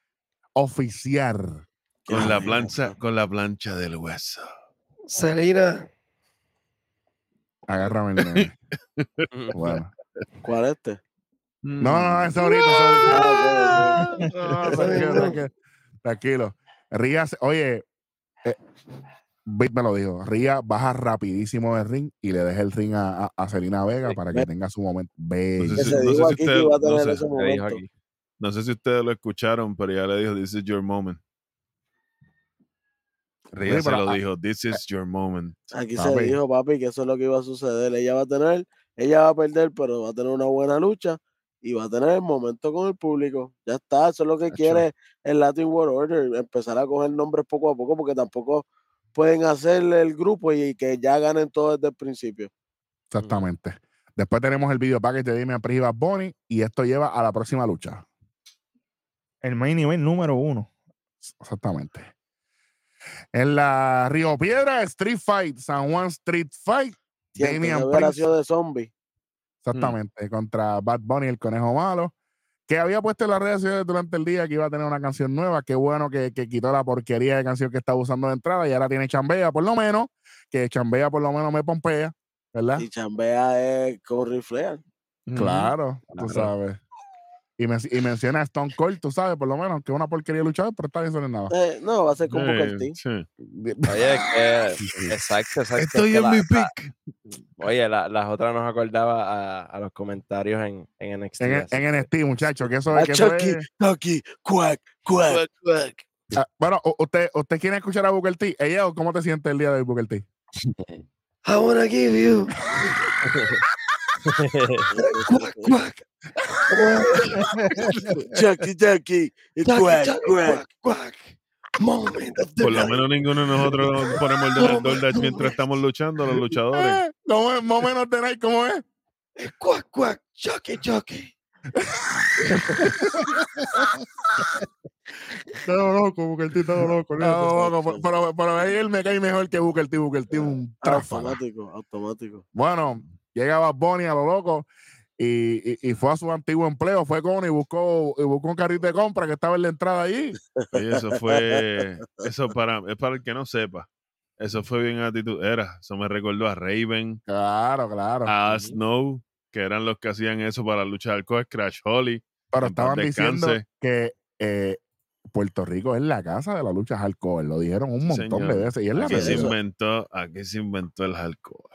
oficial. Con la plancha, con la plancha del hueso. Selena, Agárrame el nene. Bueno. ¿Cuál es este? No, no, no, eso ahorita. Ah. No, Eso tranquilo, tranquilo. Tranquilo. Oye, eh, Vic me lo dijo. Ría baja rapidísimo del ring y le deja el ring a, a, a Selena Vega para que tenga su momento. No sé si- se no sé usted- no sé. momento. No sé ustedes lo escucharon, pero ya le dijo, This is your moment. Ria Oye, se lo dijo, This is your moment. Aquí se Papi. dijo, papi, que eso es lo que iba a suceder. Ella va a tener, ella va a perder, pero va a tener una buena lucha y va a tener el momento con el público. Ya está, eso es lo que quiere el Latin World Order, empezar a coger nombres poco a poco, porque tampoco pueden hacer el grupo y que ya ganen todo desde el principio. Exactamente. Después tenemos el video package de Damian Priest y Bad Bunny y esto lleva a la próxima lucha. El main event número uno. Exactamente. En la Río Piedra, Street Fight, San Juan Street Fight, Damian Priest. de zombie. Exactamente, contra Bad Bunny, el conejo malo, que había puesto en las redes sociales durante el día que iba a tener una canción nueva. Qué bueno que, que quitó la porquería de canción que estaba usando de entrada y ahora tiene chambea, por lo menos, que chambea por lo menos me pompea, ¿verdad? Y chambea es con riflear. Claro, tú Claro. sabes. Y, men- y menciona a Stone Cold, tú sabes, por lo menos, que es una porquería luchador, pero está bien, eso no es nada. Eh, no, va a ser con Booker T. Eh, sí. Oye, que exacto, exacto. es Estoy que en la- mi la- pick. Oye, la- las otras nos acordaba a, a los comentarios en, en NXT. En, en NXT, muchachos, que eso A es que eso Chucky, es- Chucky, quack, quack. Ah, bueno, usted, usted quiere escuchar a Booker T. Ella, ¿cómo te sientes el día de hoy, Booker T? I wanna give you. quack, quack. Chucky, Chucky, quack, Chucky, quack. quack, quack. Moment of the Por lo night. menos ninguno de nosotros ponemos el No, Dash no, mientras no. estamos luchando, los luchadores. ¿Cómo es? Más o menos de night, ¿cómo es? Eh, Quack, quack. Chucky, Chucky. Todo loco, Booker T, todo loco. No, loco, pero, pero, pero él me cae mejor que Booker T. Booker T es un. Automático, automático. Bueno, llega Bad Bunny a lo loco y, y, y fue a su antiguo empleo, fue con y buscó, y buscó un carrito de compra que estaba en la entrada allí. Oye, eso fue, eso para, es para el que no sepa. Eso fue bien actitud. Era, eso me recordó a Raven, Claro, claro. a Snow, que eran los que hacían eso para luchar coach, Crash Holly. pero estaban diciendo que eh, Puerto Rico es la casa de la lucha hardcore. Lo dijeron un montón Señor. de veces y es la Aquí se inventó, aquí se inventó el alcohol.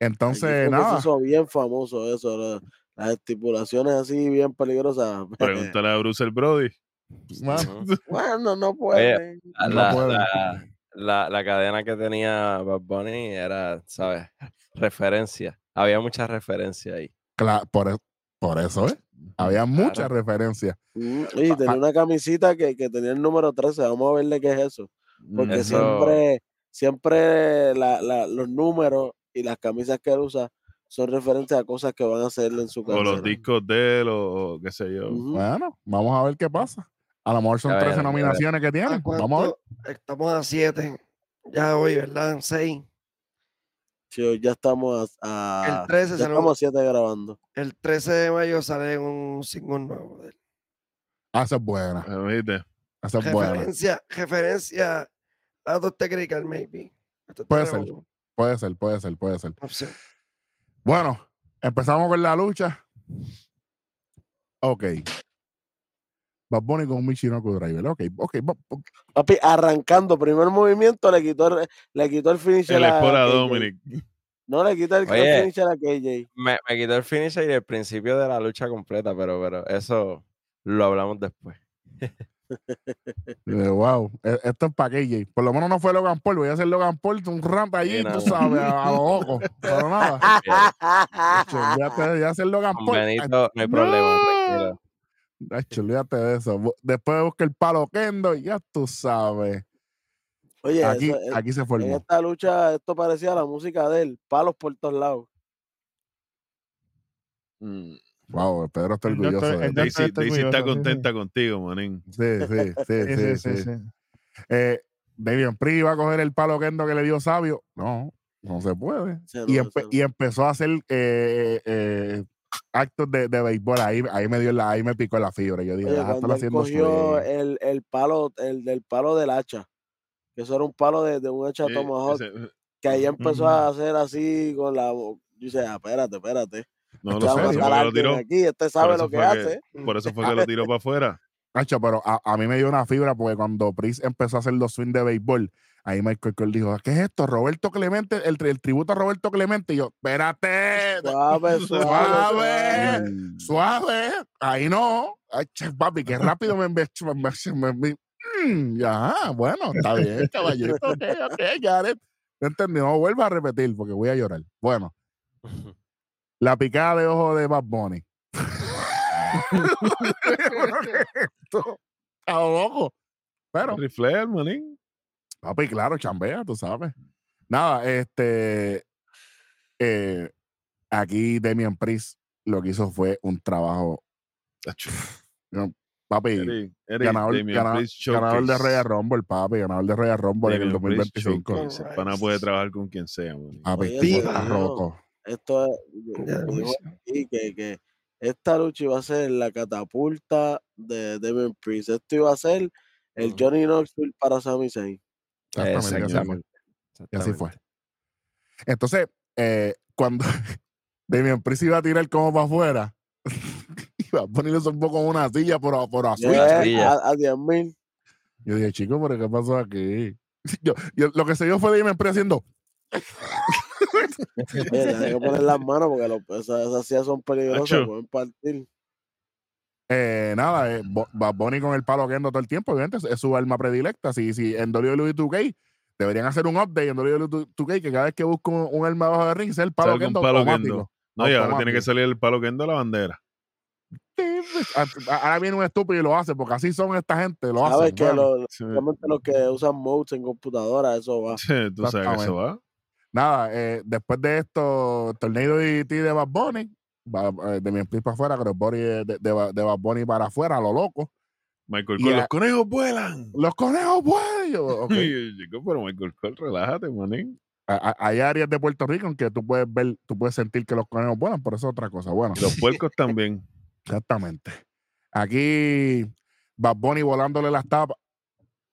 Entonces, que se nada. hizo bien famoso eso, la- las estipulaciones así bien peligrosas. Pregúntale a Bruce el Brody. bueno, no pueden. La, No la- pueden. la- la- la cadena que tenía Bad Bunny era, ¿sabes? Referencia. Había muchas referencias ahí. cla- por, e- por eso, ¿eh? Había muchas referencias. Mm, Y tenía una camisita que, que tenía el número 13. Vamos a verle qué es eso. Porque Eso- siempre, siempre la- la- los números y las camisas que él usa son referentes a cosas que van a hacer en su O los carrera. discos de él, o, o qué sé yo. Ujú. Bueno, vamos a ver qué pasa. A lo mejor son Ya 13 veremos, ya nominaciones que ¿A tienen. Vamos a ver. Estamos a 7. Ya hoy, ¿verdad? En 6. Sí, hoy ya estamos a, a- El 13 ya estamos a 7 grabando. El 13 de mayo sale un single nuevo. de él. Ah, esa es buena. ¿Viste? Esa es buena. Referencia, referencia a Doctor Technical, maybe. Esto Puede ser. Puede ser, puede ser, puede ser. Bueno, empezamos con la lucha. Ok. Bad Bunny con un Michinoku Driver. Ok, ok. Papi, arrancando, primer movimiento, le quitó el, le quitó el finisher El a. Dominic. No, le quita el, el Oye. finisher a KJ. Me, me quitó el finisher y el principio de la lucha completa, pero, pero eso lo hablamos después. De, wow, e- esto es para KJ. Por lo menos no fue Logan Paul. Voy a hacer Logan Paul, un ramp allí, Sí, tú nada. sabes, a, a lo loco. Pero nada. Nacho, olvídate de hacer Logan Paul. Benito no hay problema, tranquilo. Olvídate de eso. Después busca el palo Kendo y ya tú sabes. Oye, Aquí, eso- eh, aquí se en formó. esta lucha esto parecía la música de él, palos por todos lados. Mm. Wow, Pedro está orgulloso. Daisy, está Daisy está orgulloso, sí, contenta contigo, manín. Sí, sí, sí, sí, Sí. Eh, Damian Priest iba a coger el palo Kendo que le dio Sabio. No, no se puede. Se y, no- empe- se- y empezó a hacer eh, eh, actos de, de béisbol. Ahí, ahí me dio la, ahí me picó la fibra. Yo dije, Oye, ah, él haciendo cogió el, el palo, el del palo del hacha, que eso era un palo de, de un hacha Sí, Tomahawk, ese- que ahí empezó a hacer así con la bo- yo dice, ah, espérate, espérate. No lo ¿En sé, lo tiró. aquí, este sabe lo que fue que- hace. Por eso fue que lo tiró para afuera. Nacho, pero a, a mí me dio una fibra porque cuando Priest empezó a hacer los swing de béisbol, ahí Michael Cole dijo, ¿qué es esto? Roberto Clemente, el, el tributo a Roberto Clemente. Y yo, espérate, Suave, suave, Suave. suave. suave, ahí no. Ay, che, papi, qué rápido me me- me- me- me- Mm, ya, bueno, está bien, caballito. Ok, ok, Jared. No entendí, no vuelva a repetir porque voy a llorar. Bueno, la picada de ojo de Bad Bunny. Esto, a lo loco. Pero, Rifle, manín. papi, claro, chambea, tú sabes. Nada, este. eh, aquí Demian Priest lo que hizo fue un trabajo. Papi, Eric, Eric, ganador, Damian ganador- ganador de. Royal Rumble, papi, ganador de Royal Rumble en el Damian Priest 2025. Showcase. El pana puede trabajar con quien sea, manín. Papi, está roto. Esto es, Ya, aquí que, que esta lucha iba a ser la catapulta de Damian Priest. Esto iba a ser el. Johnny Knoxville para Sami Zayn. Exactamente, y así fue. Exactamente. Y así fue. Exactamente. Entonces, eh, cuando Damian Priest iba a tirar como para afuera, iba a ponerle un poco una silla por, por azul. Yeah, a, a 10 mil. Yo dije, chico, pero ¿qué pasó aquí? Yo, yo- lo que se dio fue Damian Priest haciendo. Tienes que poner las manos porque los- esas, esas sillas son peligrosas, pueden partir. Eh, nada, eh, Bad Bunny con el palo quedando todo el tiempo, obviamente, es, es su arma predilecta. Si, si en WWE 2K deberían hacer un update en WWE 2K que cada vez que busco un, un arma bajo de ring sea el palo automático. kendo. No, y ahora tiene que salir el palo kendo a la bandera. Sí, pues, Ahora viene un estúpido y lo hace, porque así son esta gente, lo Sabes hacen. que bueno. los, Sí. que usan modes en computadora, eso va. Tú sabes que eso va. Nada, eh, después de esto, torneo de DDT de Bad Bunny, eh, de mi para afuera, pero Bunny de, de, de Ba- de Bad Bunny para afuera, a lo loco. Michael Cole, los conejos vuelan. Los conejos, pues. Yo, ok. Y yo, Chico, pero Michael Cole, relájate, manín. A- a- Hay áreas de Puerto Rico en que tú puedes ver, tú puedes sentir que los conejos vuelan, por eso es otra cosa. Bueno, Y los puercos también. exactamente. Aquí, Bad Bunny volándole las tapas,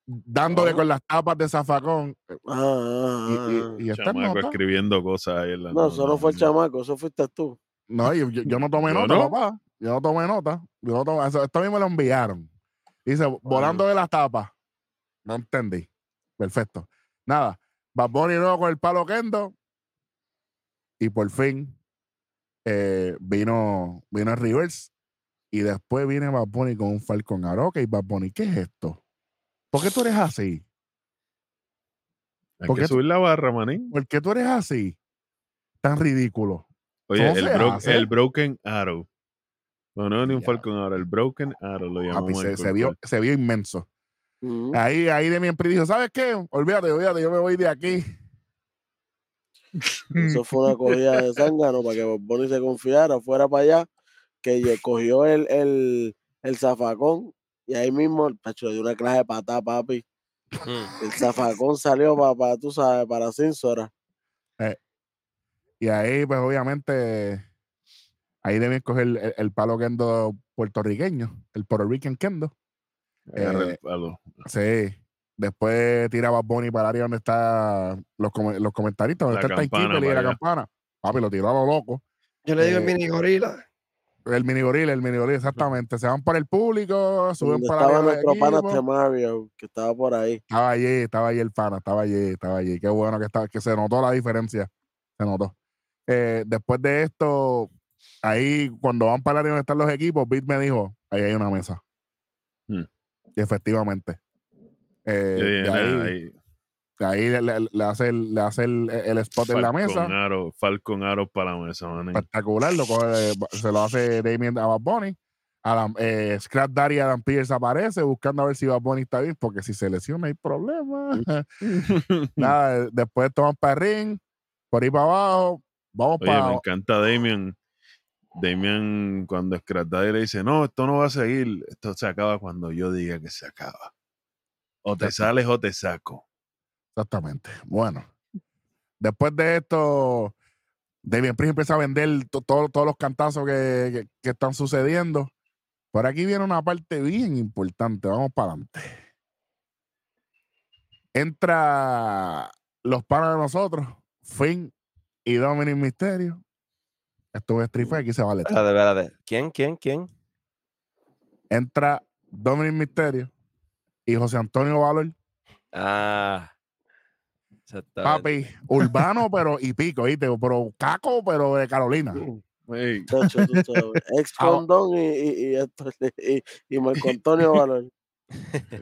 dándole Oh. con las tapas de zafacón. eh, Ah, ah, Y, ah, y, y esta Chamaco escribiendo cosas ahí en la No, eso no fue el chamaco, eso fuiste tú. No, yo, yo- yo no tomé nota, no. papá. Yo no tomé nota. Yo no tomé, eso, esto a mí me lo enviaron. Dice, volando de las tapas. No entendí. Perfecto. Nada. Bad Bunny luego con el palo Kendo. Y por fin eh, vino, vino el reverse. Y después viene Bad Bunny con un Falcon Aroca. Y Bad Bunny, ¿qué es esto? ¿Por qué tú eres así? Hay ¿Por que qué subir la barra, manín. ¿Por qué tú eres así? Tan ridículo. Oye, ¿Cómo el, se bro- hace? el Broken Arrow. No, no, ni un. Falcon Arrow, el Broken Arrow lo llamó Papi, se, se vio, se vio inmenso. Ujú. Ahí, ahí de mi empresa dijo, ¿sabes qué? Olvídate, olvídate, yo me voy de aquí. Eso fue una cogida de zángano para que Bunny se confiara, fuera para allá, que cogió el, el, el zafacón y ahí mismo, pacho, le dio una clase de patada, papi. Mm. El zafacón salió para, tú sabes, para Cínsora. Y ahí, pues obviamente, ahí deben coger el, el palo kendo puertorriqueño, el Puerto Rican kendo. El Eh, palo. Sí. Después tiraba Bonnie para el área donde está los, come- los comentaristas, donde La está el campana timekeeper y la allá. campana. Papi, lo tiró a lo loco. Yo le digo Eh, el mini gorila. El mini gorila, el mini gorila, exactamente. Se van para el público, suben para estaba nuestro pana. Temario, que estaba por ahí. Estaba allí, estaba allí el pana, estaba allí, estaba allí. Qué bueno que, estaba, que se notó la diferencia. Se notó. Eh, después de esto, ahí cuando van para el área donde están los equipos, Beat me dijo, ahí hay una mesa. Hmm. efectivamente. Eh, Yo dije, de "Nah, ahí, ahí le, le- le hace, el, le hace el, el spot en la Falcon mesa. Arrow, Falcon Arrow para la mesa, man. Espectacular. Lo coge, se lo hace Damien a Bad Bunny. Adam, eh, Scrap Daddy y Adam Pierce aparece buscando a ver si Bad Bunny está bien, porque si se lesiona hay problema. Nada, después toman para el ring, por ahí para abajo, vamos Oye, para. me encanta Damian. Damian, cuando Scratch Daddy le dice, no, esto no va a seguir, esto se acaba cuando yo diga que se acaba. O te sales o te saco. Exactamente. Bueno, después de esto, Damien Priest empieza a vender to- todo- todos los cantazos que, que- que están sucediendo. Por aquí viene una parte bien importante. Vamos para adelante. Entra los panas de nosotros, Finn y Dominic Mysterio. Esto es Street aquí se vale. Espérate, espérate. ¿Quién, quién, quién? Entra Dominic Mysterio y José Antonio Valor. Ah. Papi, urbano, pero y pico, ¿viste? Pero caco, pero de Carolina. Ey, Chacho, tú sabes. Ex Ah, Condón y, y, y, esto- y, y Marco Antonio Valor.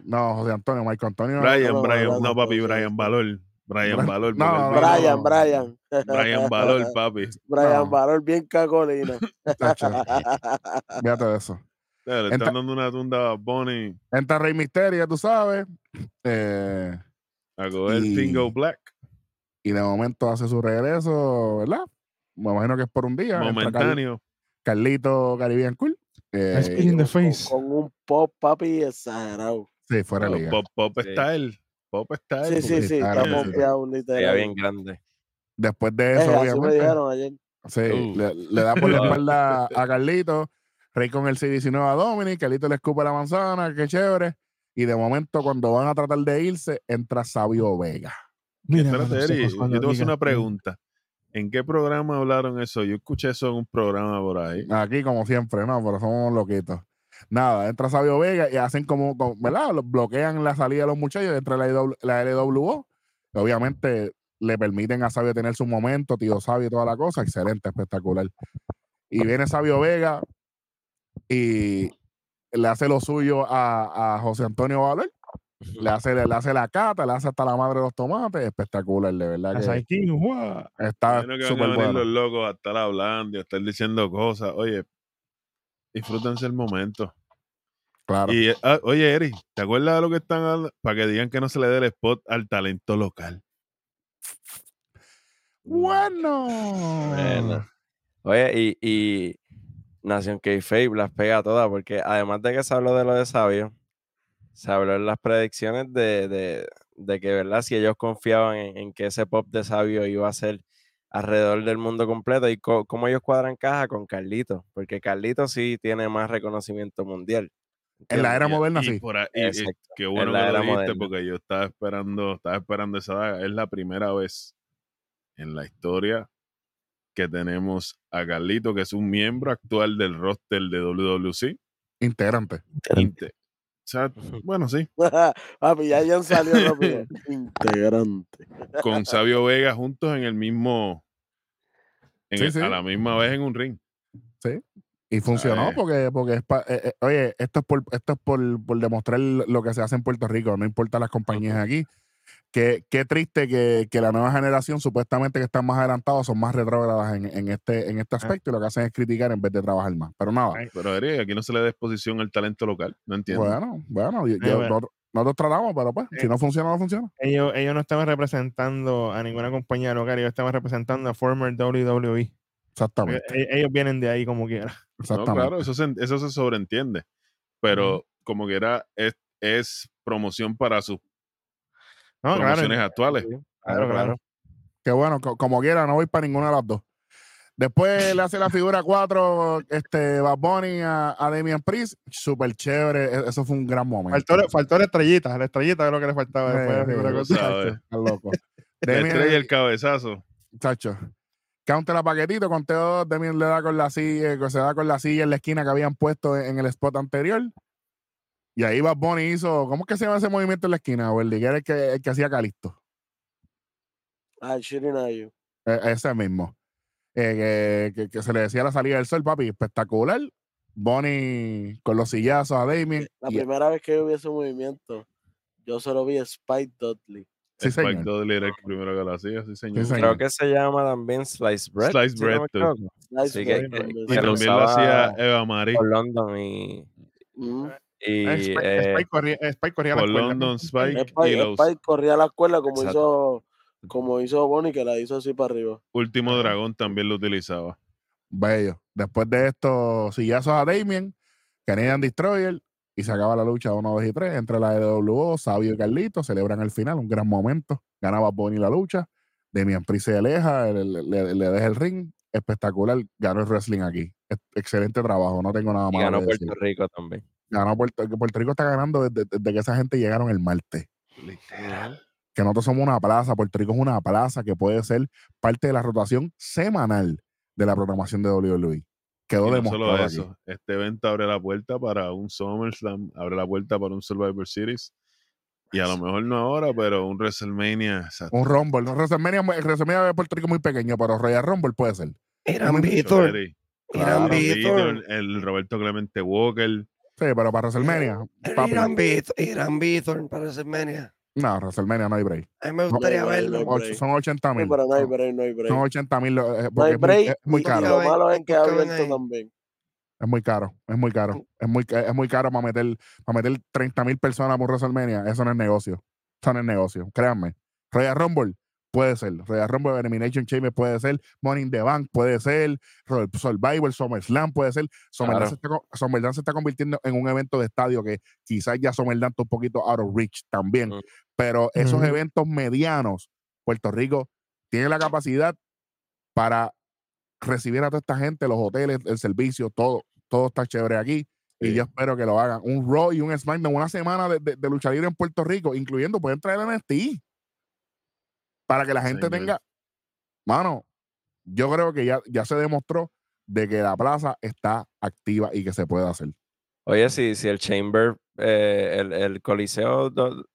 No, José Antonio, Marco Antonio. Brian, no, Brian, no, papi, Brian. Valor. Brian Valor. no, no, Brian, no. Brian. Brian Valor, papi. Brian No. Valor bien cacolina. Fíjate de eso. Le están dando una tunda a Bonnie Entra Rey Misterio, tú sabes. eh, a coger Y- Pingo Black. y de momento hace su regreso, ¿verdad? Me imagino que es por un día. Momentáneo. Carlito Caribbean Cool. eh, in the con, face. con un pop, papi, exagerado. sí, fuera de liga. Pop, pop Sí. Style. Pop Style. Sí, sí, sí, está sí. pompeado, literal. bien grande. Después de Eh, eso, me obviamente. dijeron ayer. Sí, Uh. le, le da por la espalda a Carlito. Rey con el C19 a Dominic. Carlito le escupe la manzana, qué chévere. Y de momento, cuando van a tratar de irse, entra Sabio Vega. Mira, Espérate, yo te voy a hacer una pregunta. ¿En qué programa hablaron eso? Yo escuché eso en un programa por ahí. Aquí, como siempre, no, pero somos loquitos. Nada, entra Sabio Vega y hacen como, como- ¿verdad? Lo- Bloquean la salida de los muchachos, entra la, LW la LWO. Y obviamente le permiten a Sabio tener su momento, tío Sabio y toda la cosa. Excelente, espectacular. Y viene Sabio Vega y le hace lo suyo a, a José Antonio Valor. Le hace, le hace la cata, le hace hasta la madre de los tomates. Espectacular, de verdad. A Que guau. está que bueno. los locos a estar hablando y a estar diciendo cosas. Oye, disfrútense el momento. Claro. Y, ah, oye, Eri, ¿te acuerdas de lo que están hablando? Para que digan que no se le dé el spot al talento local. Bueno. Bueno. Oye, y, y Nación K-Fabe las pega todas, porque además de que se habló de lo de Sabio, se habló en las predicciones de, de, de que, ¿verdad? Si ellos confiaban en, en que ese pop de Sabio iba a ser alrededor del mundo completo y co- cómo ellos cuadran caja con Carlito, porque Carlito sí tiene más reconocimiento mundial. En la era moderna, y sí. por ahí- y- y Exacto, qué en bueno que lo dijiste moderna. porque yo estaba esperando, estaba esperando esa daga. Es la primera vez en la historia que tenemos a Carlito, que es un miembro actual del roster de WWC. Integrante. Inte- o sea, bueno, sí, papi, ya ya salió rápido. Integrante. con Sabio Vega juntos en el mismo, en Sí, el- sí. a la misma vez en un ring. Y funcionó porque, porque es pa- eh, eh, oye, esto es por, esto es por, por demostrar lo que se hace en Puerto Rico, no importa las compañías aquí. Qué, qué triste que, que la nueva generación, supuestamente que están más adelantados, son más retrógradas en, en este, en este aspecto y lo que hacen es criticar en vez de trabajar más. Pero nada, Ay, Pero Eri, aquí no se le da exposición al talento local. No entiendo. bueno, bueno, yo- Eh, yo- bueno. nosotros, tratamos, pero pues, si Eh. no funciona, no funciona. Ellos, ellos no estaban representando a ninguna compañía local, ellos estaban representando a former WWE. Exactamente, E- Ellos vienen de ahí como quiera. No, exactamente. claro, eso se, eso se sobreentiende. Pero como que era, es, es promoción para sus No, claro. promociones actuales. Sí, Claro, claro. Que bueno, co- como quiera, no voy para ninguna de las dos. Después le hace la figura 4 este, Bad Bunny a, a Damian Priest. Súper chévere. e- Eso fue un gran momento. Faltó, faltó la estrellita, la estrellita es lo que le faltaba Eh, después de la sí, figura loco. La estrella y el cabezazo. Chacho. Counter a paquetito, conteo Demian le da con la silla, que se da con la silla en la esquina que habían puesto en, en el spot anterior. Y ahí Bad Bunny hizo, ¿cómo es que se llama ese movimiento en la esquina, Weldy? Que era el que, el que hacía Calisto. Ah, shooting at you. E- ese mismo. Eh, que, que- que se le decía la salida del sol, papi, espectacular. Bonnie con los sillazos a Damien. La y- primera vez que yo vi ese movimiento, yo solo vi a Spike Dudley. Sí, Spike señor. Dudley era el primero que lo hacía, sí, señor. señor. Creo que se llama también Slice Bread. Slice Bread, Sí, Bread que- Y sí. lo también lo hacía Eva Marie. por London y, Mm. Y Spike, eh, Spike corría, Spike corría la escuela. London Spike y Spike, los Spike corría a la escuela como Exacto. hizo como hizo Bonnie, que la hizo así para arriba. Último Dragón también lo utilizaba. Bello. Después de estos sillazos a Damien, Canadian Destroyer, y se acaba la lucha 1, 2 y 3 entre la EWO, Sabio y Carlito, celebran el final, un gran momento. Ganaba Bonnie la lucha, Damian Priest se aleja, le, le- le deja el ring, espectacular, ganó el wrestling aquí. Ex- Excelente trabajo, no tengo nada y más ganó Puerto decir. Rico también. Ganó Puerto, que Puerto Rico está ganando desde, desde que esa gente llegaron el martes. Literal. Que nosotros somos una plaza, Puerto Rico es una plaza que puede ser parte de la rotación semanal de la programación de WWE. Quedó Y no demostrado solo aquí. eso, este evento abre la puerta para un SummerSlam, abre la puerta para un Survivor Series. Y a lo mejor no ahora, pero un WrestleMania. exacto. Un Rumble. ¿no? WrestleMania, WrestleMania de Puerto Rico es muy pequeño, pero Royal Rumble puede ser. Irán Aaron Víctor. Víctor, el Roberto Clemente Walker. Sí, pero para WrestleMania, papi, Irán Víctor para WrestleMania. no, WrestleMania no hay break. A mí me gustaría no, verlo. no. Och- break. son 80 Sí, mil. pero no hay son, break, no hay break. son 80 mil. eh, No hay es muy, break. es muy caro. Lo malo es que caben abierto también. Es muy caro. Es muy caro. Es muy, es muy caro para meter, para meter 30 mil personas por WrestleMania. Eso no es negocio. Eso no es negocio. Créanme. Royal Rumble puede ser. Royal Rumble Elimination Chamber puede ser. Money in the Bank puede ser. Survivor, SummerSlam puede ser. SummerSlam, Claro. se está, SummerSlam se está convirtiendo en un evento de estadio que quizás ya SummerSlam está un poquito out of reach también. Mm. Pero esos eventos medianos, Puerto Rico tiene la capacidad para recibir a toda esta gente, los hoteles, el servicio, todo, todo está chévere aquí. Y yo espero que lo hagan. Un Raw y un SmackDown, una semana de, de- de lucha libre en Puerto Rico, incluyendo, pueden traer el NXT. Para que la gente Señor. tenga. Mano, yo creo que ya, ya se demostró de que la plaza está activa y que se puede hacer. Oye, si, si el Chamber, eh, el, el Coliseo do-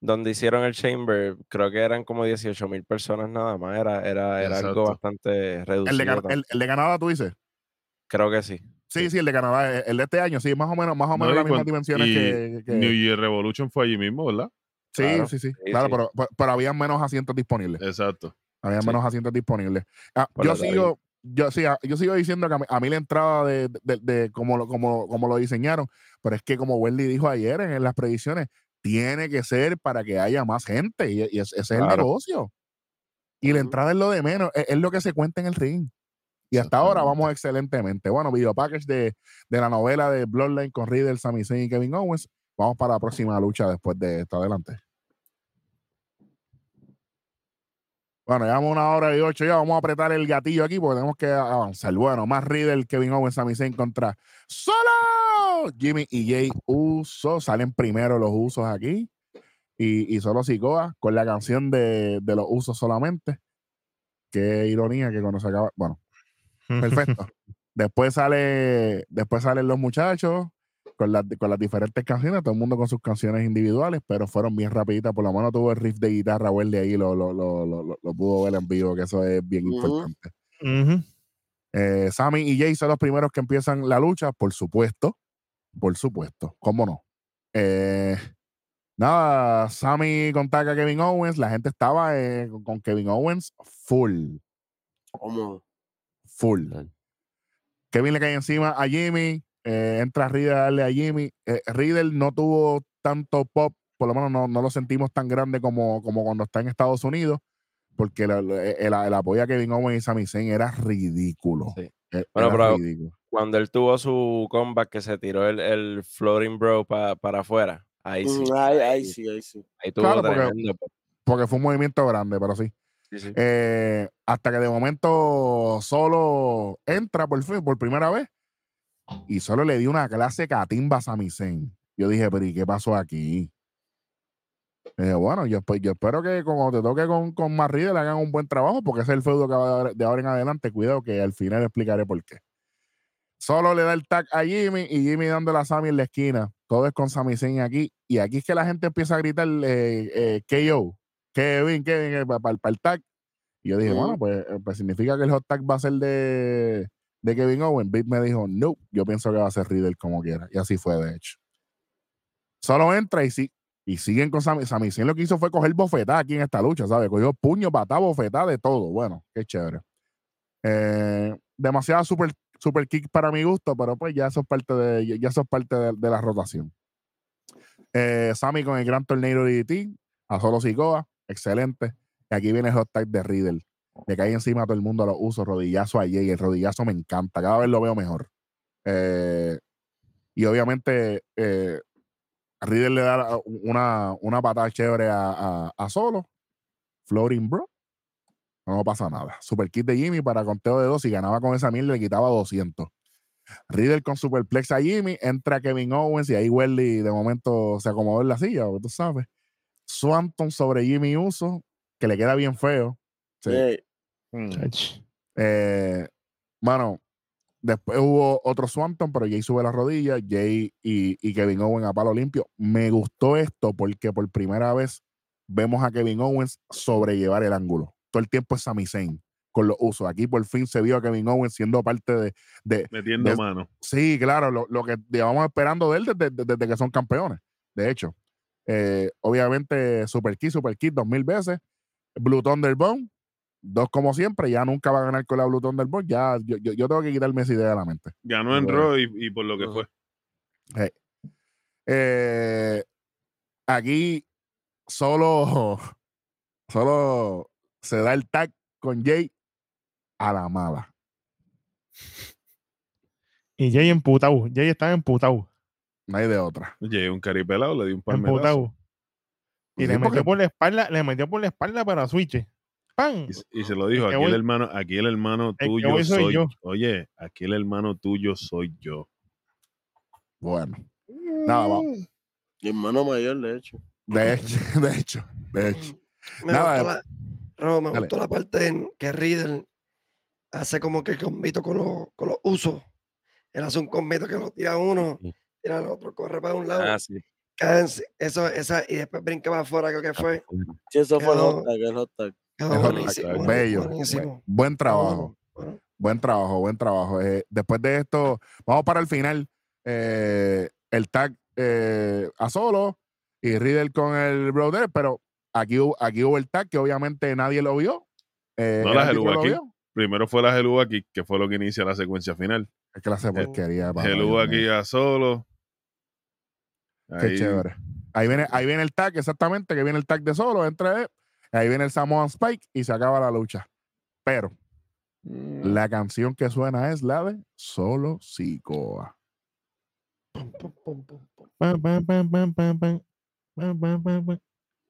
donde hicieron el Chamber, creo que eran como 18 mil personas nada más. Era, era, era algo bastante El reducido. de, el- el de Canadá, tú dices. Creo que sí. Sí, sí, el de Canadá, el- el de este año, sí, más o menos, más o No, menos y las mismas dimensiones y que, que- New Year Revolution fue allí mismo, ¿verdad? Sí, claro, sí, sí, sí, claro, sí. Pero, pero, pero había menos asientos disponibles. Exacto. Había Sí. menos asientos disponibles. Ah, yo sigo, yo, sí, ah, yo sigo diciendo que a mí, a mí la entrada de, de, de cómo, lo, como, como lo diseñaron, pero es que como Wendy dijo ayer en, en las predicciones, tiene que ser para que haya más gente y, y ese, es el Claro. negocio. Y la entrada es lo de menos, es, es lo que se cuenta en el ring. Y hasta ahora vamos excelentemente. Bueno, video package de, de la novela de Bloodline con Riddle, Sami Zayn y Kevin Owens. Vamos para la próxima lucha después de esto. Adelante. Bueno, llevamos una hora y ocho ya. Vamos a apretar el gatillo aquí porque tenemos que avanzar. Bueno, más Riddle, Kevin Owens, Sami Zayn contra Solo. Jimmy y Jay Uso. Salen primero los usos aquí. Y, y solo Sikoa con la canción de, de los usos solamente. Qué ironía que cuando se acaba. Bueno, perfecto. después sale, después salen los muchachos con las, con las diferentes canciones, todo el mundo con sus canciones individuales, pero fueron bien rapiditas. Por lo menos tuvo el riff de guitarra o el de ahí, lo, lo, lo, lo, lo- lo pudo ver en vivo, que eso es bien importante. Eh, Sammy y Jay son los primeros que empiezan la lucha, por supuesto. Por supuesto, ¿cómo no? Eh, nada, Sammy contacta a Kevin Owens, la gente estaba eh, con- Kevin Owens full, Cómodo. full. Kevin le cae encima a Jimmy, eh, entra Riddle a darle a Jimmy. Eh, Riddle no tuvo tanto pop, por lo menos no, no lo sentimos tan grande como, como cuando está en Estados Unidos, porque la- la- el, el apoyo a Kevin Owens y Sami Zayn era ridículo. Sí. Eh, Bueno, era pero- ridículo. Cuando él tuvo su comeback que se tiró el, el floating bro pa- para afuera, ahí sí. Ujú, Ahí, ahí sí, ahí sí. Ahí tuvo Claro, porque-. Porque fue un movimiento grande, pero sí. Sí, sí. Eh, hasta que de momento solo entra por fin, por primera vez, y solo le dio una clase catimba a Sami Zayn. Yo dije, pero ¿y qué pasó aquí? Eh, bueno, yo, espe- yo espero que cuando te toque con, con más Riddle hagan un buen trabajo, porque ese es el feudo que va de ahora- de ahora en adelante. Cuidado que al final explicaré por qué. Solo le da el tag a Jimmy y Jimmy dándole a Sammy en la esquina. Todo es con Sami Zayn aquí. Y aquí es que la gente empieza a gritar eh, eh, KO. Kevin, Kevin, para el tag. Y yo dije, bueno, pues, eh, pues significa que el hot tag va a ser de, de Kevin Owens, Big me dijo, no, yo pienso que va a ser Riddle como quiera. Y así fue, de hecho. Solo entra y sí. Y siguen con Sami. Sami Zayn lo que hizo fue coger bofetada aquí en esta lucha, ¿sabes? Cogió puño, patada, bofetada, de todo. Bueno, qué chévere. Eh, demasiado super, super kick para mi gusto, pero pues ya eso es parte de, ya eso es parte de, de la rotación. Eh, Sammy con el gran torneo de DT, a solo Sikoa, excelente. Y aquí viene el hot tag de Riddle. Le cae encima a todo el mundo los usos, rodillazo a Jay. El rodillazo me encanta, cada vez lo veo mejor. Eh, y obviamente, eh, le da una, una patada chévere a, a, a solo. Floating Bro. No pasa nada. Super kit de Jimmy para conteo de dos. Y ganaba con esa mil, le quitaba 200. Riddle con superplex a Jimmy. Entra Kevin Owens y ahí Welly de momento se acomodó en la silla, tú sabes. Swanton sobre Jimmy Uso, que le queda bien feo. Sí. Mm. Eh, bueno, después hubo otro Swanton, pero Jay sube la rodilla, Jay y, y Kevin Owens a palo limpio. Me gustó esto porque por primera vez vemos a Kevin Owens sobrellevar el ángulo. Todo el tiempo es Sami Zayn con los usos. Aquí por fin se vio a Kevin Owens siendo parte de. de Metiendo de- mano. sí, claro, lo, lo que llevamos esperando de él desde, desde- desde que son campeones. De hecho, Eh, obviamente, Super Kid, Super Kid dos mil veces. Blue Thunderbone, dos como siempre. Ya nunca va a ganar con la Blue Thunderbone. Ya, yo, yo, yo tengo que quitarme esa idea de la mente. Ganó en. Raw y, y por lo que fue. Eh, aquí solo, solo se da el tag con Jay a la mala. Y Jay emputado. Jay estaba emputado. No hay de otra. Oye, un caripelado le dio un palmetazo. Emputado. Y Sí, le porque- metió por la espalda, le metió por la espalda para Switch. ¡Pam! Y, se- y se lo dijo, El aquí el hermano, aquí el hermano tuyo soy soy, yo. Oye, aquí el hermano tuyo soy yo. Bueno, nada, va- Mi hermano mayor, de hecho. de hecho, de hecho, de hecho. Me Nada, gustó la, Robo, me dale. gustó la parte en que Riddle hace como que el combito con los, con los usos. Él hace un combito que lo tira uno, tira al otro, corre para un lado, Ah, sí. eso, esa, y después brinca para afuera, creo que fue. Sí, eso fue el hot tag, el hot tag. Quedó buenísimo, bello, buenísimo, Bu- buenísimo. Buen trabajo. bueno. Buen trabajo, buen trabajo. Eh, después de esto, vamos para el final. Eh, el tag eh, a solo y Riddle con el brother, pero aquí, hubo- aquí hubo el tag que obviamente nadie lo vio. Eh, No la lo aquí. vio. Primero fue la Helú aquí, que fue lo que inicia la secuencia final. Es clase de El- porquería. Dios aquí a solo. Qué chévere. Ahí viene, ahí viene el tag, exactamente, que viene el tag de solo, entre él. Ahí viene el Samoan Spike y se acaba la lucha. Pero Mm, la canción que suena es la de Solo Sikoa. Pum, pum, pum, pum, pum. Pam, pam, pam, pam, pam, pam. Pam, pam, pam, pam.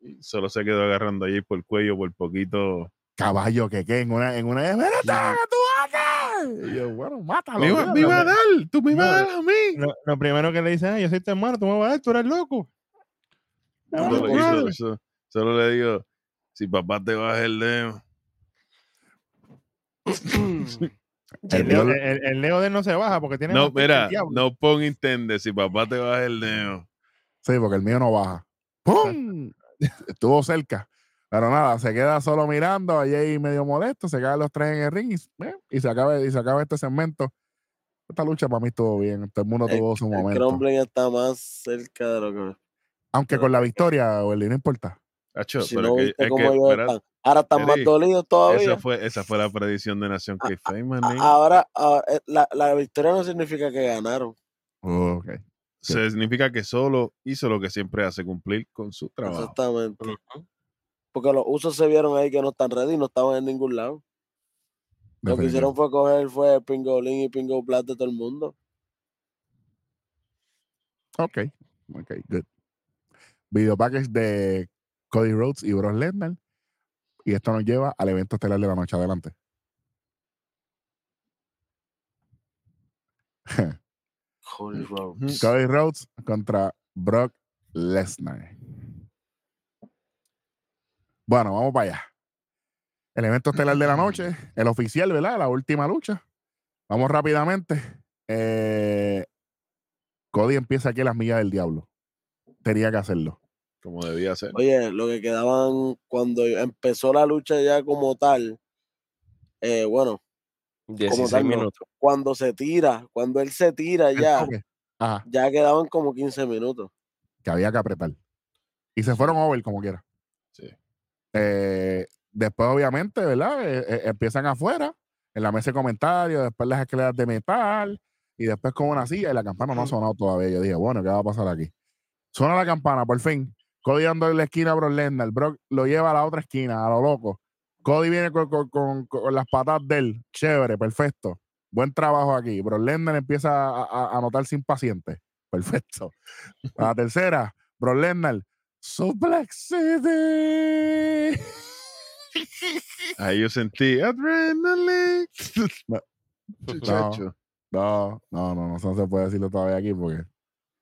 y Solo se quedó agarrando allí por el cuello por poquito. Caballo que que en una, en una de "Mira, ¿qué tú haces?" Y yo, bueno, mátalo. ¡Me iba, mira, me iba a dar! ¡Tú me ibas a dar a mí! Lo, lo primero que le dice, ah, yo soy tu hermano, tú me vas a dar, tú eres loco. Hizo. Solo le digo, si papá te baja el dedo. El El Leo, diablo- el- el de él no se baja porque tiene No, el mira, no pon intende, si papá te baja el dedo. Sí, porque el mío no baja. ¡Pum! Estuvo cerca. Pero nada, se queda solo mirando, allí medio molesto, se quedan los tres en el ring y, eh, y se acaba, y se acaba este segmento. Esta lucha para mí estuvo bien, todo el mundo El- tuvo su El momento. crumbling está más cerca de lo que. Aunque con la victoria, Welly, no importa. Acho, Si pero no es que, es están. Ahora están más dolidos todavía. esa, fue, esa fue la predicción de Nación que. Ahora, ahora, eh, la, la victoria no significa que ganaron. Oh, ok. Significa que solo hizo lo que siempre hace, cumplir con su trabajo. Exactamente. Porque los usos se vieron ahí que no están ready, no estaban en ningún lado. Lo que hicieron fue coger fue Pingolín y Pingo Plat de todo el mundo. Ok, ok, good. Video package de Cody Rhodes y Brock Lesnar. Y esto nos lleva al evento estelar de la noche. Adelante. Road. Ujú. Cody Rhodes contra Brock Lesnar. Bueno, vamos para allá. El evento estelar de la noche, el oficial, ¿verdad? La última lucha. Vamos rápidamente. Eh, Cody empieza aquí a las millas del diablo. Tenía que hacerlo. Como debía ser. Oye, lo que quedaban cuando empezó la lucha ya como tal, eh, bueno, 16 tal, no. minutos. Cuando se tira, cuando él se tira ya. Ajá, ya quedaban como 15 minutos. que había que apretar. Y se fueron over como quiera. Sí. Eh, después, obviamente, ¿verdad? Eh, eh, empiezan afuera, en la mesa de comentarios, después las escaleras de metal, y después con una silla, y la campana no ha sonado todavía. Yo dije, bueno, ¿qué va a pasar aquí? Suena la campana, por fin. Cody dando en la esquina a Brock Lesnar. Brock lo lleva a la otra esquina, a lo loco. Cody viene con, con- con- con las patas de él. Chévere, perfecto. Buen trabajo aquí. Brock Lesnar empieza a, a, a notarse impaciente. Perfecto. A la tercera, Brock Lesnar. Suplex City. Ahí yo sentí adrenaline. No, no, no, no, no se puede decirlo todavía aquí porque.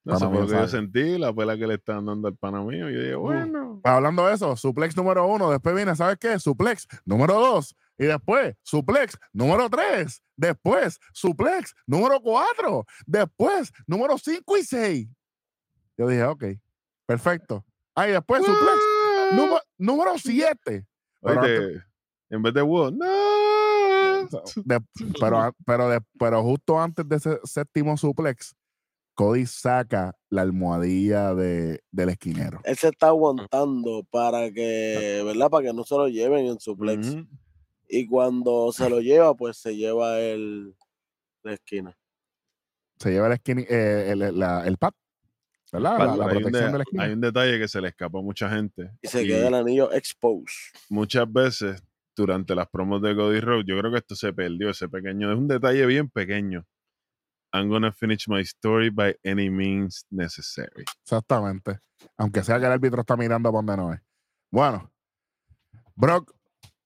No sé qué yo sentí la pela que le estaban dando al pana mío. Yo dije, bueno. Pues hablando de eso, suplex número uno, después viene, ¿sabes qué? Suplex número dos, y después suplex número tres, después suplex número cuatro, después número cinco y seis. Yo dije, ok, perfecto. Ah, y después suplex número, número siete. Pero Oíste, en vez de wow, no. De- pero, pero, de- pero justo antes de ese séptimo suplex, Cody saca la almohadilla de, del esquinero. Él se está aguantando para que, ¿verdad? Para que no se lo lleven en su plex. Ujú. Y cuando se lo lleva, pues se lleva el, la esquina. Se lleva el, esquini- eh, el, la- el pad, ¿verdad? La, la Hay un, protección de- de la esquina. hay un detalle que se le escapó a mucha gente. Y se Y queda el anillo exposed. muchas veces durante las promos de Cody Rhodes, yo creo que esto se perdió, ese pequeño, es un detalle bien pequeño. I'm gonna finish my story by any means necessary. Exactamente. Aunque sea que el árbitro está mirando por donde no es. Bueno, Brock,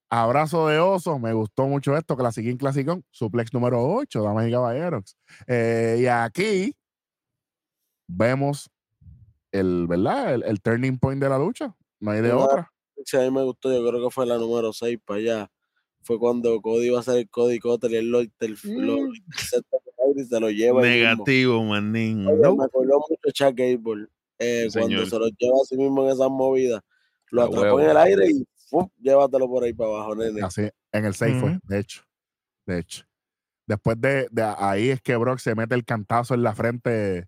abrazo de oso. Me gustó mucho esto. Clasiquín, clasicón. Suplex número 8, damas y caballeros. Eh, y aquí vemos el, ¿verdad? El, el turning point de la lucha. No hay de otra. Si a mí me gustó, yo creo que fue la número 6 para allá. Fue cuando Cody iba a hacer el Cody Cutter y él lo, lo Mm. por aire y se lo lleva. Negativo, manín. No. Me acordó mucho Chuck Gable eh, Sí, cuando señor. se lo lleva a sí mismo en esas movidas. Lo atrapó huevo. en el aire y ¡fum! llévatelo por ahí para abajo, nene. Así, en el 6 fue, de hecho. De hecho. Después de, de ahí es que Brock se mete el cantazo en la frente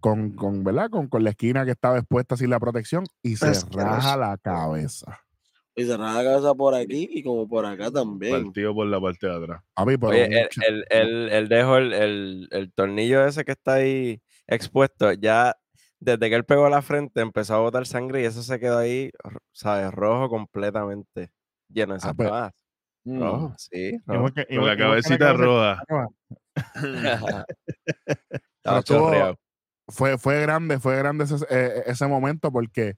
con, con ¿verdad? Con, con la esquina que estaba expuesta sin la protección y se raja la cabeza. Y se la cabeza por aquí y como por acá también. Partido por la parte de atrás. Papi, pero Oye, un él, él- él- él dejó el, el- el tornillo ese que está ahí expuesto. Ya desde que él pegó la frente empezó a botar sangre y eso se quedó ahí, ¿sabes? Rojo completamente. Lleno de Ah, pues, zapatos. Rojo, sí. rojo. Igual que- Con igual- la cabecita cabeza- roja. Estaba fue, fue grande, fue grande ese, eh, ese momento porque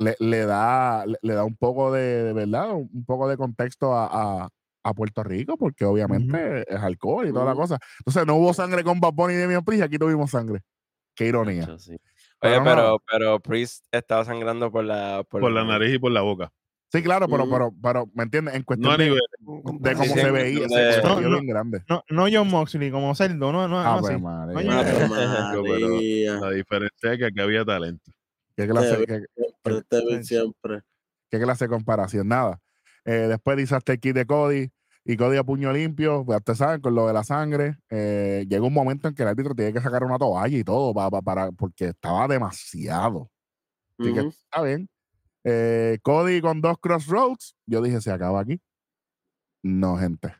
le, le da, le, le da un poco de, de verdad, un un poco de contexto a, a- a Puerto Rico, porque obviamente es alcohol y toda la cosa. Entonces no hubo sangre con Bad Bunny y Demian Priest, y aquí tuvimos sangre. Qué ironía. Sí. Oye, pero, pero Priest estaba sangrando por la, por Por la nariz y por la boca. Sí, claro, pero, Ujú. pero, pero, ¿me entiendes? En No cuestión a de, nivel. de cómo Sí, se veía, se, de- se No, no. bien grande. No, no John Moxley, como cerdo, no, no, Ah, no pues, Pero- María. La diferencia es que aquí había talento. ¿Qué clase, qué- Siempre, qué clase de comparación? Nada. Eh, después disaste el kit de Cody y Cody a puño limpio, pues ustedes saben, con lo de la sangre. eh, llega un momento en que el árbitro tiene que sacar una toalla y todo pa- pa- para, porque estaba demasiado. Así que está bien. Eh, Cody con dos crossroads. Yo dije, se acaba aquí. No, gente.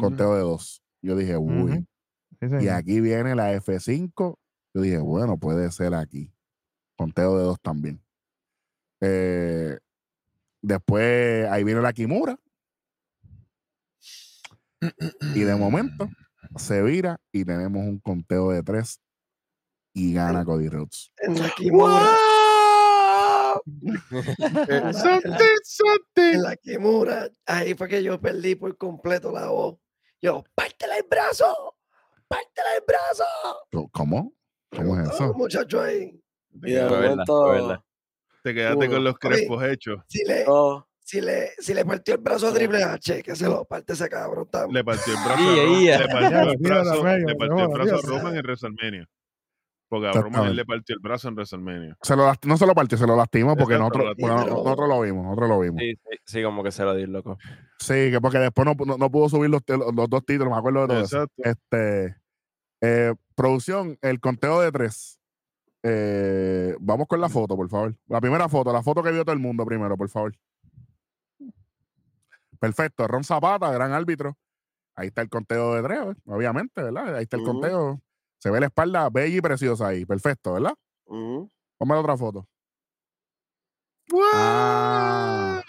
Conteo de dos. Yo dije, uy. Sí, Y aquí viene la F5. Yo dije, bueno, puede ser aquí. Conteo de dos también. Eh, después ahí viene la Kimura. Y de momento se vira y tenemos un conteo de tres y gana Cody Rhodes. En la Kimura. En la Kimura. Ahí fue que yo perdí por completo la voz. Yo, pártela el brazo. Pártela el brazo. ¿Cómo? ¿Cómo es eso? muchacho ahí. Y de momento. Te quedaste con los crespos hechos. Si le, no, si le, si le partió el brazo a Triple H, que se lo parte ese cabrón también. Le partió el brazo, le partió el brazo, le partió el brazo a. Roman en WrestleMania. Porque a Roman él le partió el brazo en WrestleMania. Se lo last- no se lo partió, se lo lastimó porque nosotros, nosotros lo vimos, nosotros lo vimos. Sí, sí, sí, como que se lo di, loco. Sí, que porque después no, no, no pudo subir los, los, los dos títulos, me acuerdo de todo eso. Exacto. Este, eh, producción, el conteo de tres. Eh, vamos con la foto, por favor. La primera foto, la foto que vio todo el mundo primero, por favor. Perfecto, Ron Zapata, gran árbitro. Ahí está el conteo de tres, obviamente, ¿verdad? Ahí está el conteo. Se ve la espalda bella y preciosa ahí. Perfecto, ¿verdad? Ujú. Ponme otra foto. Ah,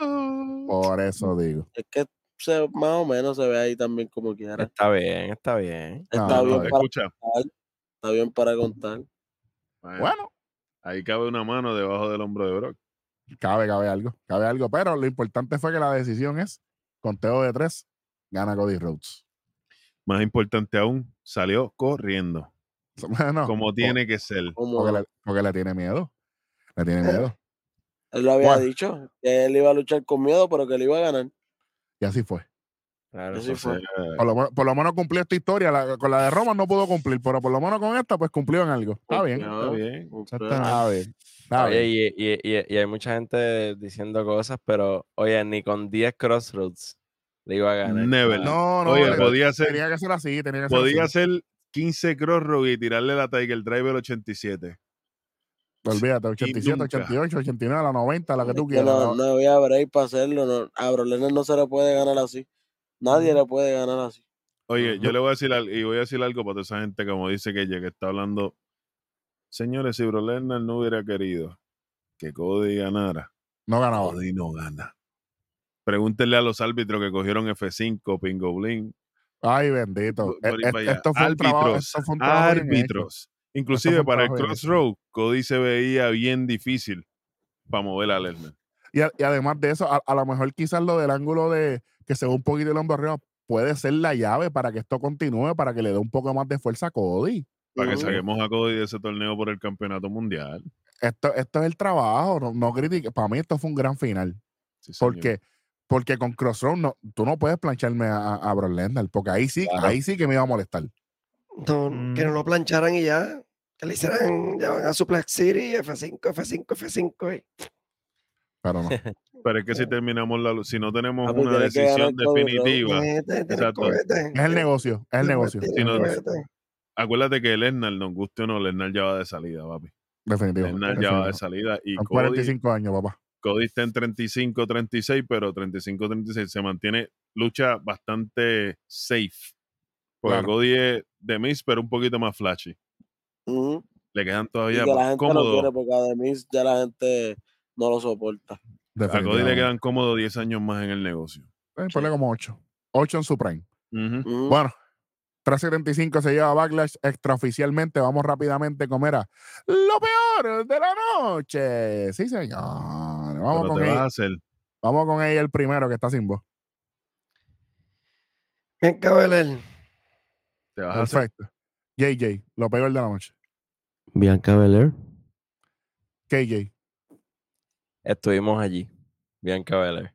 por eso digo. Es que se, más o menos se ve ahí también como quiera. Está bien, está bien. Está no, bien no, para Escucha. contar. Está bien para contar. Bueno, Ahí cabe una mano debajo del hombro de Brock. cabe, cabe algo, cabe algo, pero lo importante fue que la decisión es conteo de tres, gana Cody Rhodes. Más importante aún, salió corriendo. Bueno, como tiene que ser. Como porque, le, porque le tiene miedo. Le tiene miedo. él lo había Bueno. dicho, que él iba a luchar con miedo, pero que él iba a ganar. Y así fue. Claro. Así fue. Entonces, Por lo, por lo menos cumplió esta historia. la- con la de Roma no pudo cumplir, pero por lo menos con esta, pues cumplió en algo. Está bien. está bien. Está bien. Está Oye, bien. y, y- y- y hay mucha gente diciendo cosas, pero oye, ni con 10 Crossroads le iba a ganar. Never. No, no, Oye, le- podía ser, tenía que ser así. Tenía que ser podía así. ser 15 crossroad y tirarle la Tiger Driver 87. Olvídate, 87, nunca. 88, 89, la 90, la que tú quieras. no, no había break para hacerlo. No. A Brock Lesnar no se le puede ganar así. Nadie le puede ganar así. Oye, yo le voy a decir algo, y voy a decir algo para toda esa gente como dice que que está hablando. Señores, si Brock Lesnar no hubiera querido que Cody ganara, No ganaba. Cody no gana. Pregúntenle a los árbitros que cogieron F5, Pingo Bling. Ay, bendito. por- por e-. Esto fue un trabajo. Árbitros, Esto fue un trabajo árbitros. Inclusive fue un para el. Crossroad, Cody se veía bien difícil para mover a. Y, a- y además de eso, a, a lo mejor quizás lo del ángulo de que se ve un poquito el hombro arriba puede ser la llave para que esto continúe, para que le dé un poco más de fuerza a Cody. Para que saquemos a Cody de ese torneo por el campeonato mundial. Esto, esto es el trabajo, no, no critique. Para mí esto fue un gran final. Sí. Porque, porque con Crossroad no, tú no puedes plancharme a, a Brock Lesnar, porque ahí sí, Claro. ahí sí que me iba a molestar. No, Que Mm. no lo plancharan y ya. Que le hicieran, ya van a Suplex City, F5, F5, F5. y- Pero no. Pero es que si terminamos la lu- si no tenemos Papi, una decisión definitiva, el Exacto. Es el negocio, es el negocio. Si no- acuérdate que Lesnar, nos guste o no, Lesnar ya va de salida, papi. Definitivo. Lesnar ya va de salida y Cody, 45 años, papá. Cody está en 35, 36, pero 35, 36 se mantiene lucha bastante safe. Porque Claro. Cody es de Miss, pero un poquito más flashy. Ujú. Le quedan Y todavía que la gente no cómodos. quiere porque además ya la gente no lo soporta. A Cody le quedan cómodos 10 años más en el negocio. Eh, ponle como 8. 8 en su prime. Ujú. Ujú. Bueno, 375 se lleva Backlash extraoficialmente. Vamos rápidamente a comer a lo peor de la noche. Sí, señor. Vamos Pero con ella. hacer. Vamos con ella el primero que está sin voz. Bien, Cabelel. Te vas a. Perfecto. JJ, lo peor de la noche. Bianca Belair. KJ, Estuvimos allí. Bianca Belair.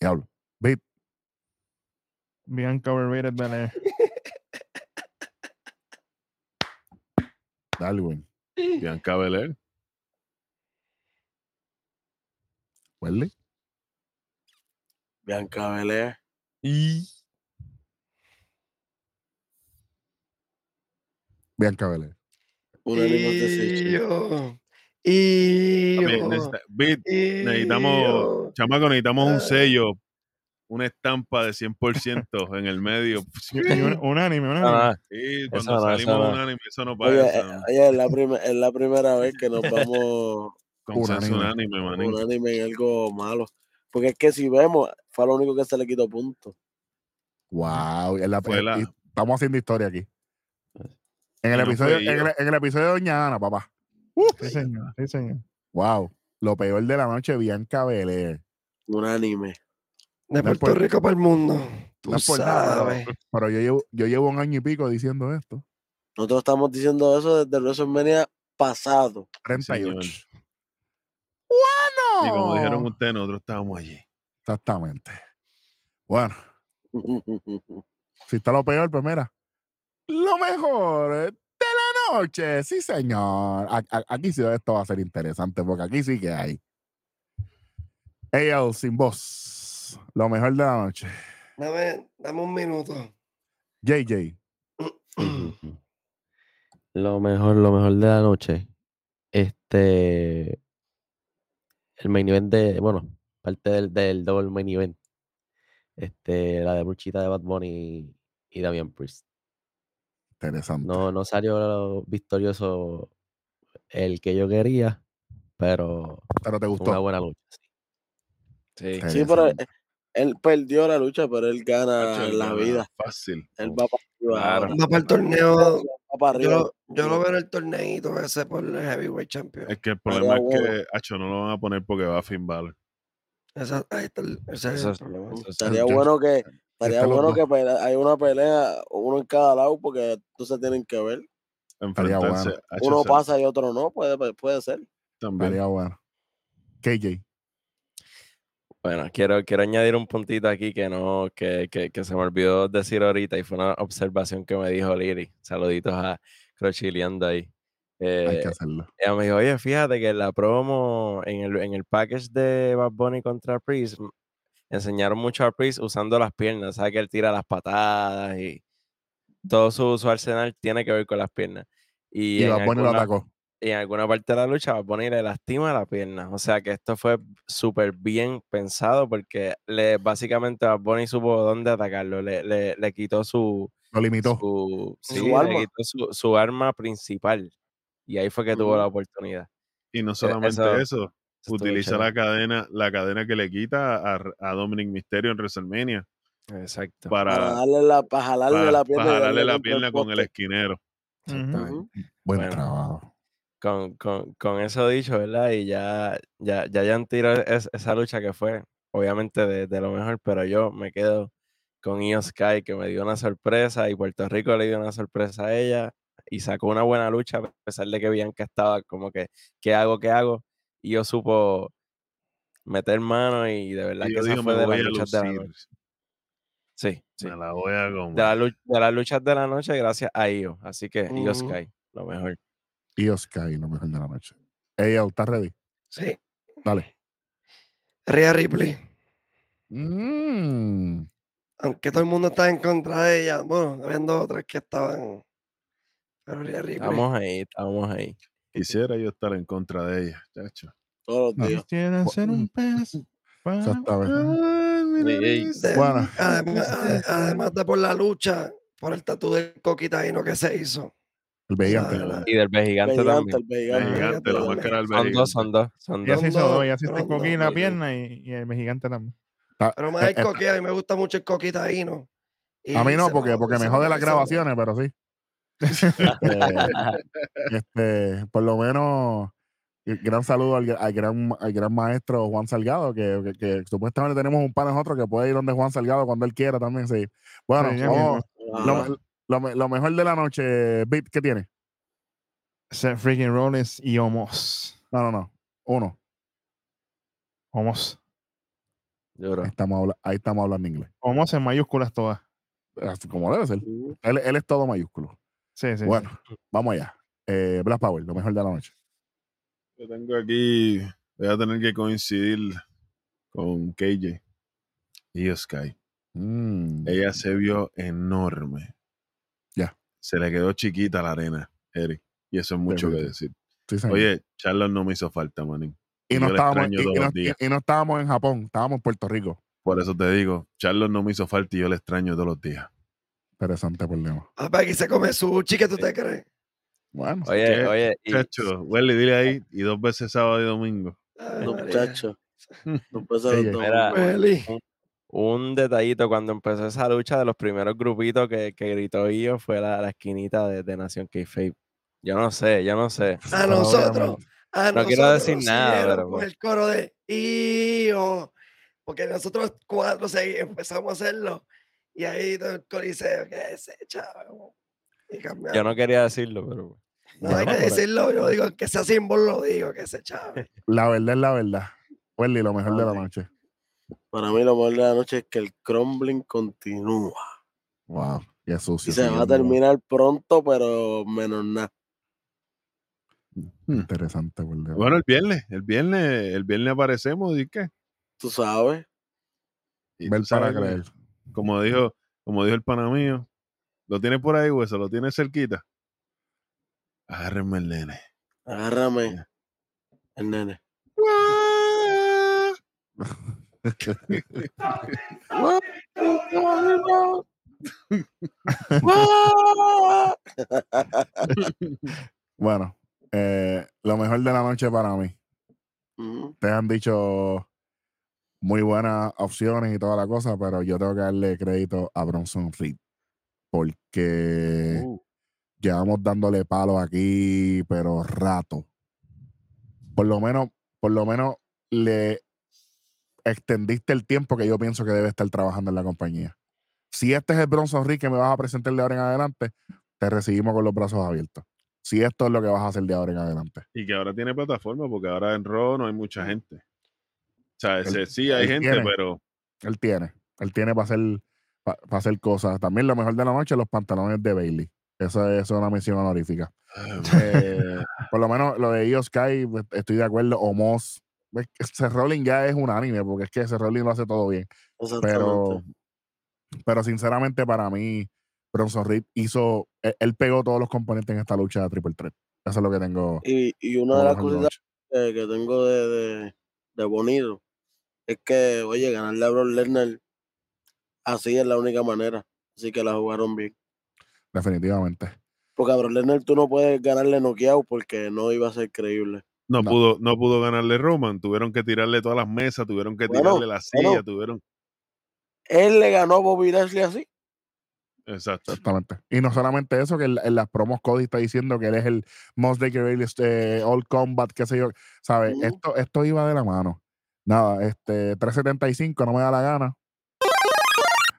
diablo. Beat, Bianca Belair. Darwin, Bianca Belair. Welly, Bianca Belair. Bianca Belair. Unanimous decision. Necesita- Beat, necesitamos, Ío. chamaco, necesitamos un sello, una estampa de 100% en el medio. Y un, un anime, un anime. Ah, Sí, cuando no, salimos no. un anime, eso no Oye, pasa. eh, oye, es la, es la primera vez que nos vamos Consenso un unánime, manín. unánime en algo malo. Porque es que si vemos, fue lo único que se le quitó puntos. Wow. la- la- y estamos haciendo historia aquí. En el, Y no episodio, fue en, el, en el episodio de Doña Ana, papá. Sí, señor. Sí, señor. Wow. Lo peor de la noche, Bianca Belair. Unánime. De No Puerto por- Rico para el mundo. Tú no es por nada, sabes. Pero yo llevo, yo llevo un año y pico diciendo esto. Nosotros estamos diciendo eso desde el WrestleMania pasado. 38. Y como dijeron ¡Bueno! ustedes, nosotros estábamos allí. Exactamente. Bueno, si está lo peor, pues mira. Lo mejor la noche. Sí, señor. A- a- Aquí sí esto va a ser interesante porque aquí sí que hay. AL sin voz. Lo mejor de la noche. Dame, dame un minuto. JJ. Lo mejor, lo mejor de la noche. Este. El main event de. Bueno, parte del, del double main event. Este, la de Bruchita de Bad Bunny y Damian Priest. Interesante. No, no salió victorioso el que yo quería, pero Pero te fue gustó. una buena lucha. sí. Sí. Sí, pero él, él perdió la lucha, pero él gana la vida. Fácil. Él va para arriba. Claro. Va para el torneo. Va para Yo arriba. lo, yo lo veo en el torneito ese por el Heavyweight Champion. Es que el problema es bueno. que, Hacho, no lo van a poner porque va a Finn Balor. Esa- ahí está el, ese es el problema. Estaría bueno que estaría Este bueno que pelea- hay una pelea, uno en cada lado, porque entonces tienen que ver. Enfrentarse. bueno. Uno pasa y otro no, puede, puede ser. También. Estaría bueno. KJ. Bueno, quiero, quiero añadir un puntito aquí que no, que, que, que se me olvidó decir ahorita y fue una observación que me dijo Liri. Saluditos a Crochileando ahí. Hay Eh, que hacerlo. ella me dijo, oye, fíjate que en la promo, en el, en el package de Bad Bunny contra Priest, m- enseñaron mucho a Priest usando las piernas, ¿sabes? Que él tira las patadas y todo su, su arsenal tiene que ver con las piernas. Y, Y Bunny lo alguna- atacó. y en alguna parte de la lucha Bad Bunny le lastima la pierna. O sea que esto fue súper bien pensado porque le, básicamente Bad Bunny supo dónde atacarlo. Le, le, le quitó su, Lo limitó. su, Su sí, le arma. quitó su, su arma principal. Y ahí fue que tuvo la oportunidad. Y no solamente eso- eso, utiliza la cadena, la cadena que le quita a, a Dominic Mysterio en WrestleMania Exacto. Para para, darle la, para jalarle para, la pierna. para jalarle la pierna con el esquinero. Exactamente. Ujú. Buen Bueno. trabajo. con, con, con eso dicho, ¿verdad? Y ya, ya, ya han tirado es- esa lucha que fue, obviamente, de, de lo mejor, pero yo me quedo con Io Sky, que me dio una sorpresa, y Puerto Rico le dio una sorpresa a ella, y sacó una buena lucha, a pesar de que Bianca estaba como que, ¿qué hago, qué hago? Y yo supo meter mano, y de verdad Y que esa digo, fue de las luchas de la noche. Sí, sí. Me la voy a De, la de las luchas de la noche, gracias a Io. Así que Io Ujú. Sky, lo mejor. Y Sky, lo mejor de la noche. AL, ¿estás ready? Sí. Dale. Rhea Ripley. Mm, Aunque todo el mundo está en contra de ella. Bueno, habiendo otras que estaban. Pero Rhea Ripley. Estamos ahí, estamos ahí. Quisiera yo estar en contra de ella, chacho. Todos los No. días. Quisiera hacer un pez. exactamente. Bueno. además, ade- además de por la lucha, por el tatu del coquitaíno que se hizo. El Vegante. Ah, Y del B gigante Gigante, también. el gigante. Gigante, Gigante, la máscara del Son dos, gigante. son dos, son Ya se hizo dos, ya se hizo el Rondo, coquín la pierna y, y el gigante también. Pero más eh, el eh, coquí, a mí me gusta mucho el coquitaíno. A mí no, porque, porque me jode las grabaciones, pero sí. Este, este, por lo menos, gran saludo al, al gran, al gran maestro Juan Salgado, que, que- que supuestamente tenemos un pan otro que puede ir donde Juan Salgado cuando él quiera también. Sí. Bueno, Sí, lo, lo me- lo mejor de la noche, Bit, ¿qué tiene? Seth freaking Rollins y Homos. No, no, no. Uno. Homos. Ahí estamos, ahí estamos hablando inglés. Homos en mayúsculas todas. Como debe ser. Él, él es todo mayúsculo. Sí, sí. sí. bueno, vamos allá. Eh, Black Power, lo mejor de la noche. Yo tengo aquí, voy a tener que coincidir con KJ y Sky. Mm, Ella se vio enorme. Ya. Se le quedó chiquita la arena, Eric. Y eso es mucho que decir. sí. Oye, Charlotte no me hizo falta, manín. y no, estábamos, y- no- y- días. y no estábamos en Japón, estábamos en Puerto Rico. Por eso te digo, Charlotte no me hizo falta y yo la extraño todos los días. Interesante problema. Ah, para aquí se come sushi, ¿qué tú te crees? Bueno, Oye, ¿Qué? oye, y Chacho, Welly, dile ahí, y dos veces sábado y domingo. Ay, No, muchacho. No Welly. un detallito cuando empezó esa lucha de los primeros grupitos que, que gritó yo fue la, la esquinita de, de Nación K-Fape. Yo no sé, yo no sé. A nosotros. A No quiero nosotros decir nos nada, pero Con el coro de IO. Porque nosotros cuatro empezamos a hacerlo. Y ahí todo el coliseo, que ese chavo. Y cambiamos. Yo no quería decirlo, pero No hay que pero- decirlo, yo digo que sea símbolo, lo digo, que ese chavo. La verdad es la verdad. Welly, lo mejor de la noche. Para mí lo mejor de la noche es que el crumbling continúa. Wow, qué sucio. Y se va a terminar pronto, pero menos nada. Hmm. Interesante, Dios. Bueno, el viernes, el viernes, el viernes aparecemos y qué. Tú sabes. Y Ver tú para sabes creer. Como dijo, como dijo el pana mío, lo tiene por ahí, hueso, lo tiene cerquita. Agárrenme el nene. Agárrame. El nene. Bueno, eh, lo mejor de la noche para mí. Te han dicho muy buenas opciones y toda la cosa, pero yo tengo que darle crédito a Bronson Reed. Porque Uh, llevamos dándole palos aquí, pero rato. Por lo menos, por lo menos le extendiste el tiempo que yo pienso que debe estar trabajando en la compañía. Si este es el Bronson Reed que me vas a presentar de ahora en adelante, te recibimos con los brazos abiertos. Si esto es lo que vas a hacer de ahora en adelante. y que ahora tiene plataforma, porque ahora en Raw no hay mucha gente. O sea, Él- ese- sí hay gente, tiene. pero Él tiene. Él tiene para hacer, para hacer cosas. También lo mejor de la noche, los pantalones de Bailey. Eso es, eso es una mención honorífica. Eh, por lo menos lo de Sky, pues, estoy de acuerdo. O Moss. Seth Rollins ya es unánime, porque es que Seth Rollins lo hace todo bien. Pero, pero sinceramente, para mí, Bronson Reed hizo. Él, él pegó todos los componentes en esta lucha de Triple Threat. Eso es lo que tengo. Y, y una de las noche. que, que tengo de, de, de bonito es que, oye, ganarle a Brock Lesnar así es la única manera. Así que la jugaron bien. Definitivamente. Porque a Brock Lesnar tú no puedes ganarle noqueado porque no iba a ser creíble. no, No. pudo, no pudo ganarle Roman. Tuvieron que tirarle todas las mesas, tuvieron que Bueno, tirarle la silla, bueno. tuvieron. Él le ganó a Bobby Lashley así. Exacto. Exactamente. Y no solamente eso, que en, en las promos Cody está diciendo que él es el most Bailey este, All Combat, qué sé yo. ¿Sabes? Esto, esto iba de la mano. Nada, este 375, no me da la gana.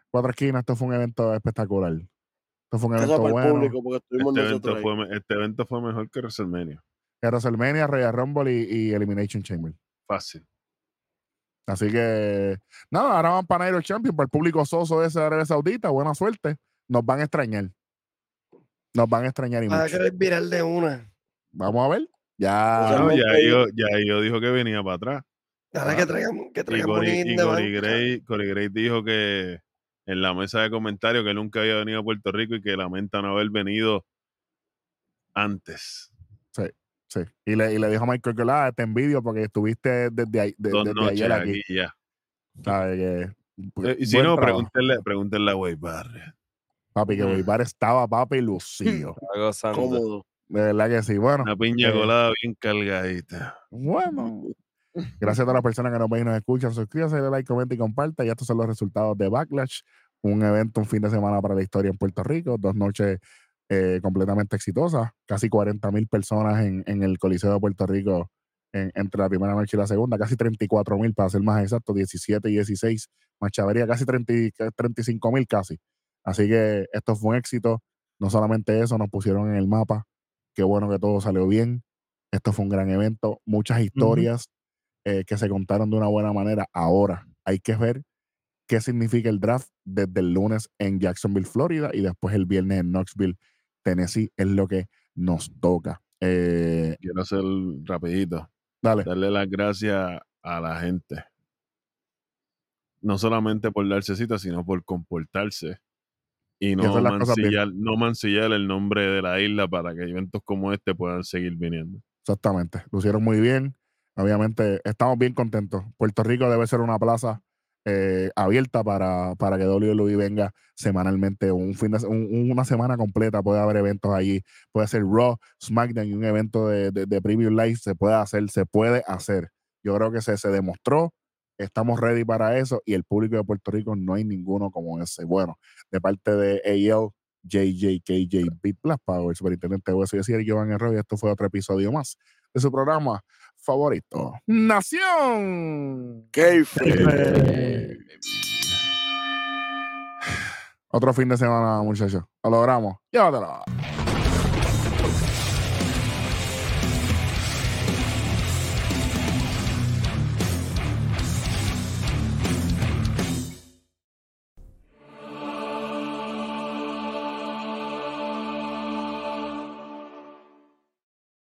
Cuatro esquinas, esto fue un evento espectacular. Esto fue un evento bueno. público porque estuvimos Este evento, fue, me- este evento fue mejor que WrestleMania. Que WrestleMania, Royal Rumble y, y Elimination Chamber. Fácil. Así que, nada, ahora van para Nairo Champion, para el público soso ese de Arabia Saudita. Buena suerte. Nos van a extrañar. Nos van a extrañar y Van a mucho. querer virar de una. Vamos a ver. Ya. No, ya yo, ya yo dijo que venía para atrás. Ahora Ah. que traigan, que Y traigan y Cory Bank. Gray, dijo que en la mesa de comentarios que nunca había venido a Puerto Rico y que lamenta no haber venido antes. Sí. Y le, y le dijo a Michael que ah, te envidio porque estuviste desde, ahí- de- Dos desde noches ayer aquí. aquí ya. ¿Sabes? Que, pues, Eh, y si no, pregúntenle, pregúntenle a Barrett. Papi, que Mm. Boibar estaba, papi, lucido. Cómodo. De verdad que sí. Bueno, Una piña eh, colada bien cargadita. bueno. Gracias a todas las personas que nos ven y nos escuchan. Suscríbase, dale like, comenta y comparta. Y estos son los resultados de Backlash. Un evento, un fin de semana para la historia en Puerto Rico. Dos noches eh, completamente exitosas. Casi 40 mil personas en, en el Coliseo de Puerto Rico en- entre la primera noche y la segunda. Casi 34 mil, para ser más exacto, 17 y 16. Machavería, casi 30 y- 35 mil casi. Así que esto fue un éxito. No solamente eso, nos pusieron en el mapa. Qué bueno que todo salió bien. Esto fue un gran evento. Muchas historias eh, que se contaron de una buena manera. Ahora hay que ver qué significa el draft desde el lunes en Jacksonville, Florida, y después el viernes en Knoxville, Tennessee. Es lo que nos toca. Eh, Quiero hacer rapidito. dale. Darle las gracias a la gente. No solamente por darse cita, sino por comportarse. Y no mancillar, no mancillar el nombre de la isla para que eventos como este puedan seguir viniendo. Exactamente. Lo hicieron muy bien. Obviamente, estamos bien contentos. Puerto Rico debe ser una plaza eh, abierta para, para que WWE venga semanalmente. Un fin de, un- una semana completa puede haber eventos allí. Puede ser Raw, SmackDown y un evento de, de, de Preview Live. Se puede hacer, se puede hacer. Yo creo que se, se demostró. Estamos ready para eso y el público de Puerto Rico no hay ninguno como ese. Bueno, de parte de AL, JJKJ Beat Plus Power, superintendente de Hueso y Giovanni Arroyo, y esto fue otro episodio más de su programa favorito, Nación. Qué Eh, Otro fin de semana, muchachos. Lo logramos. Llévatelo.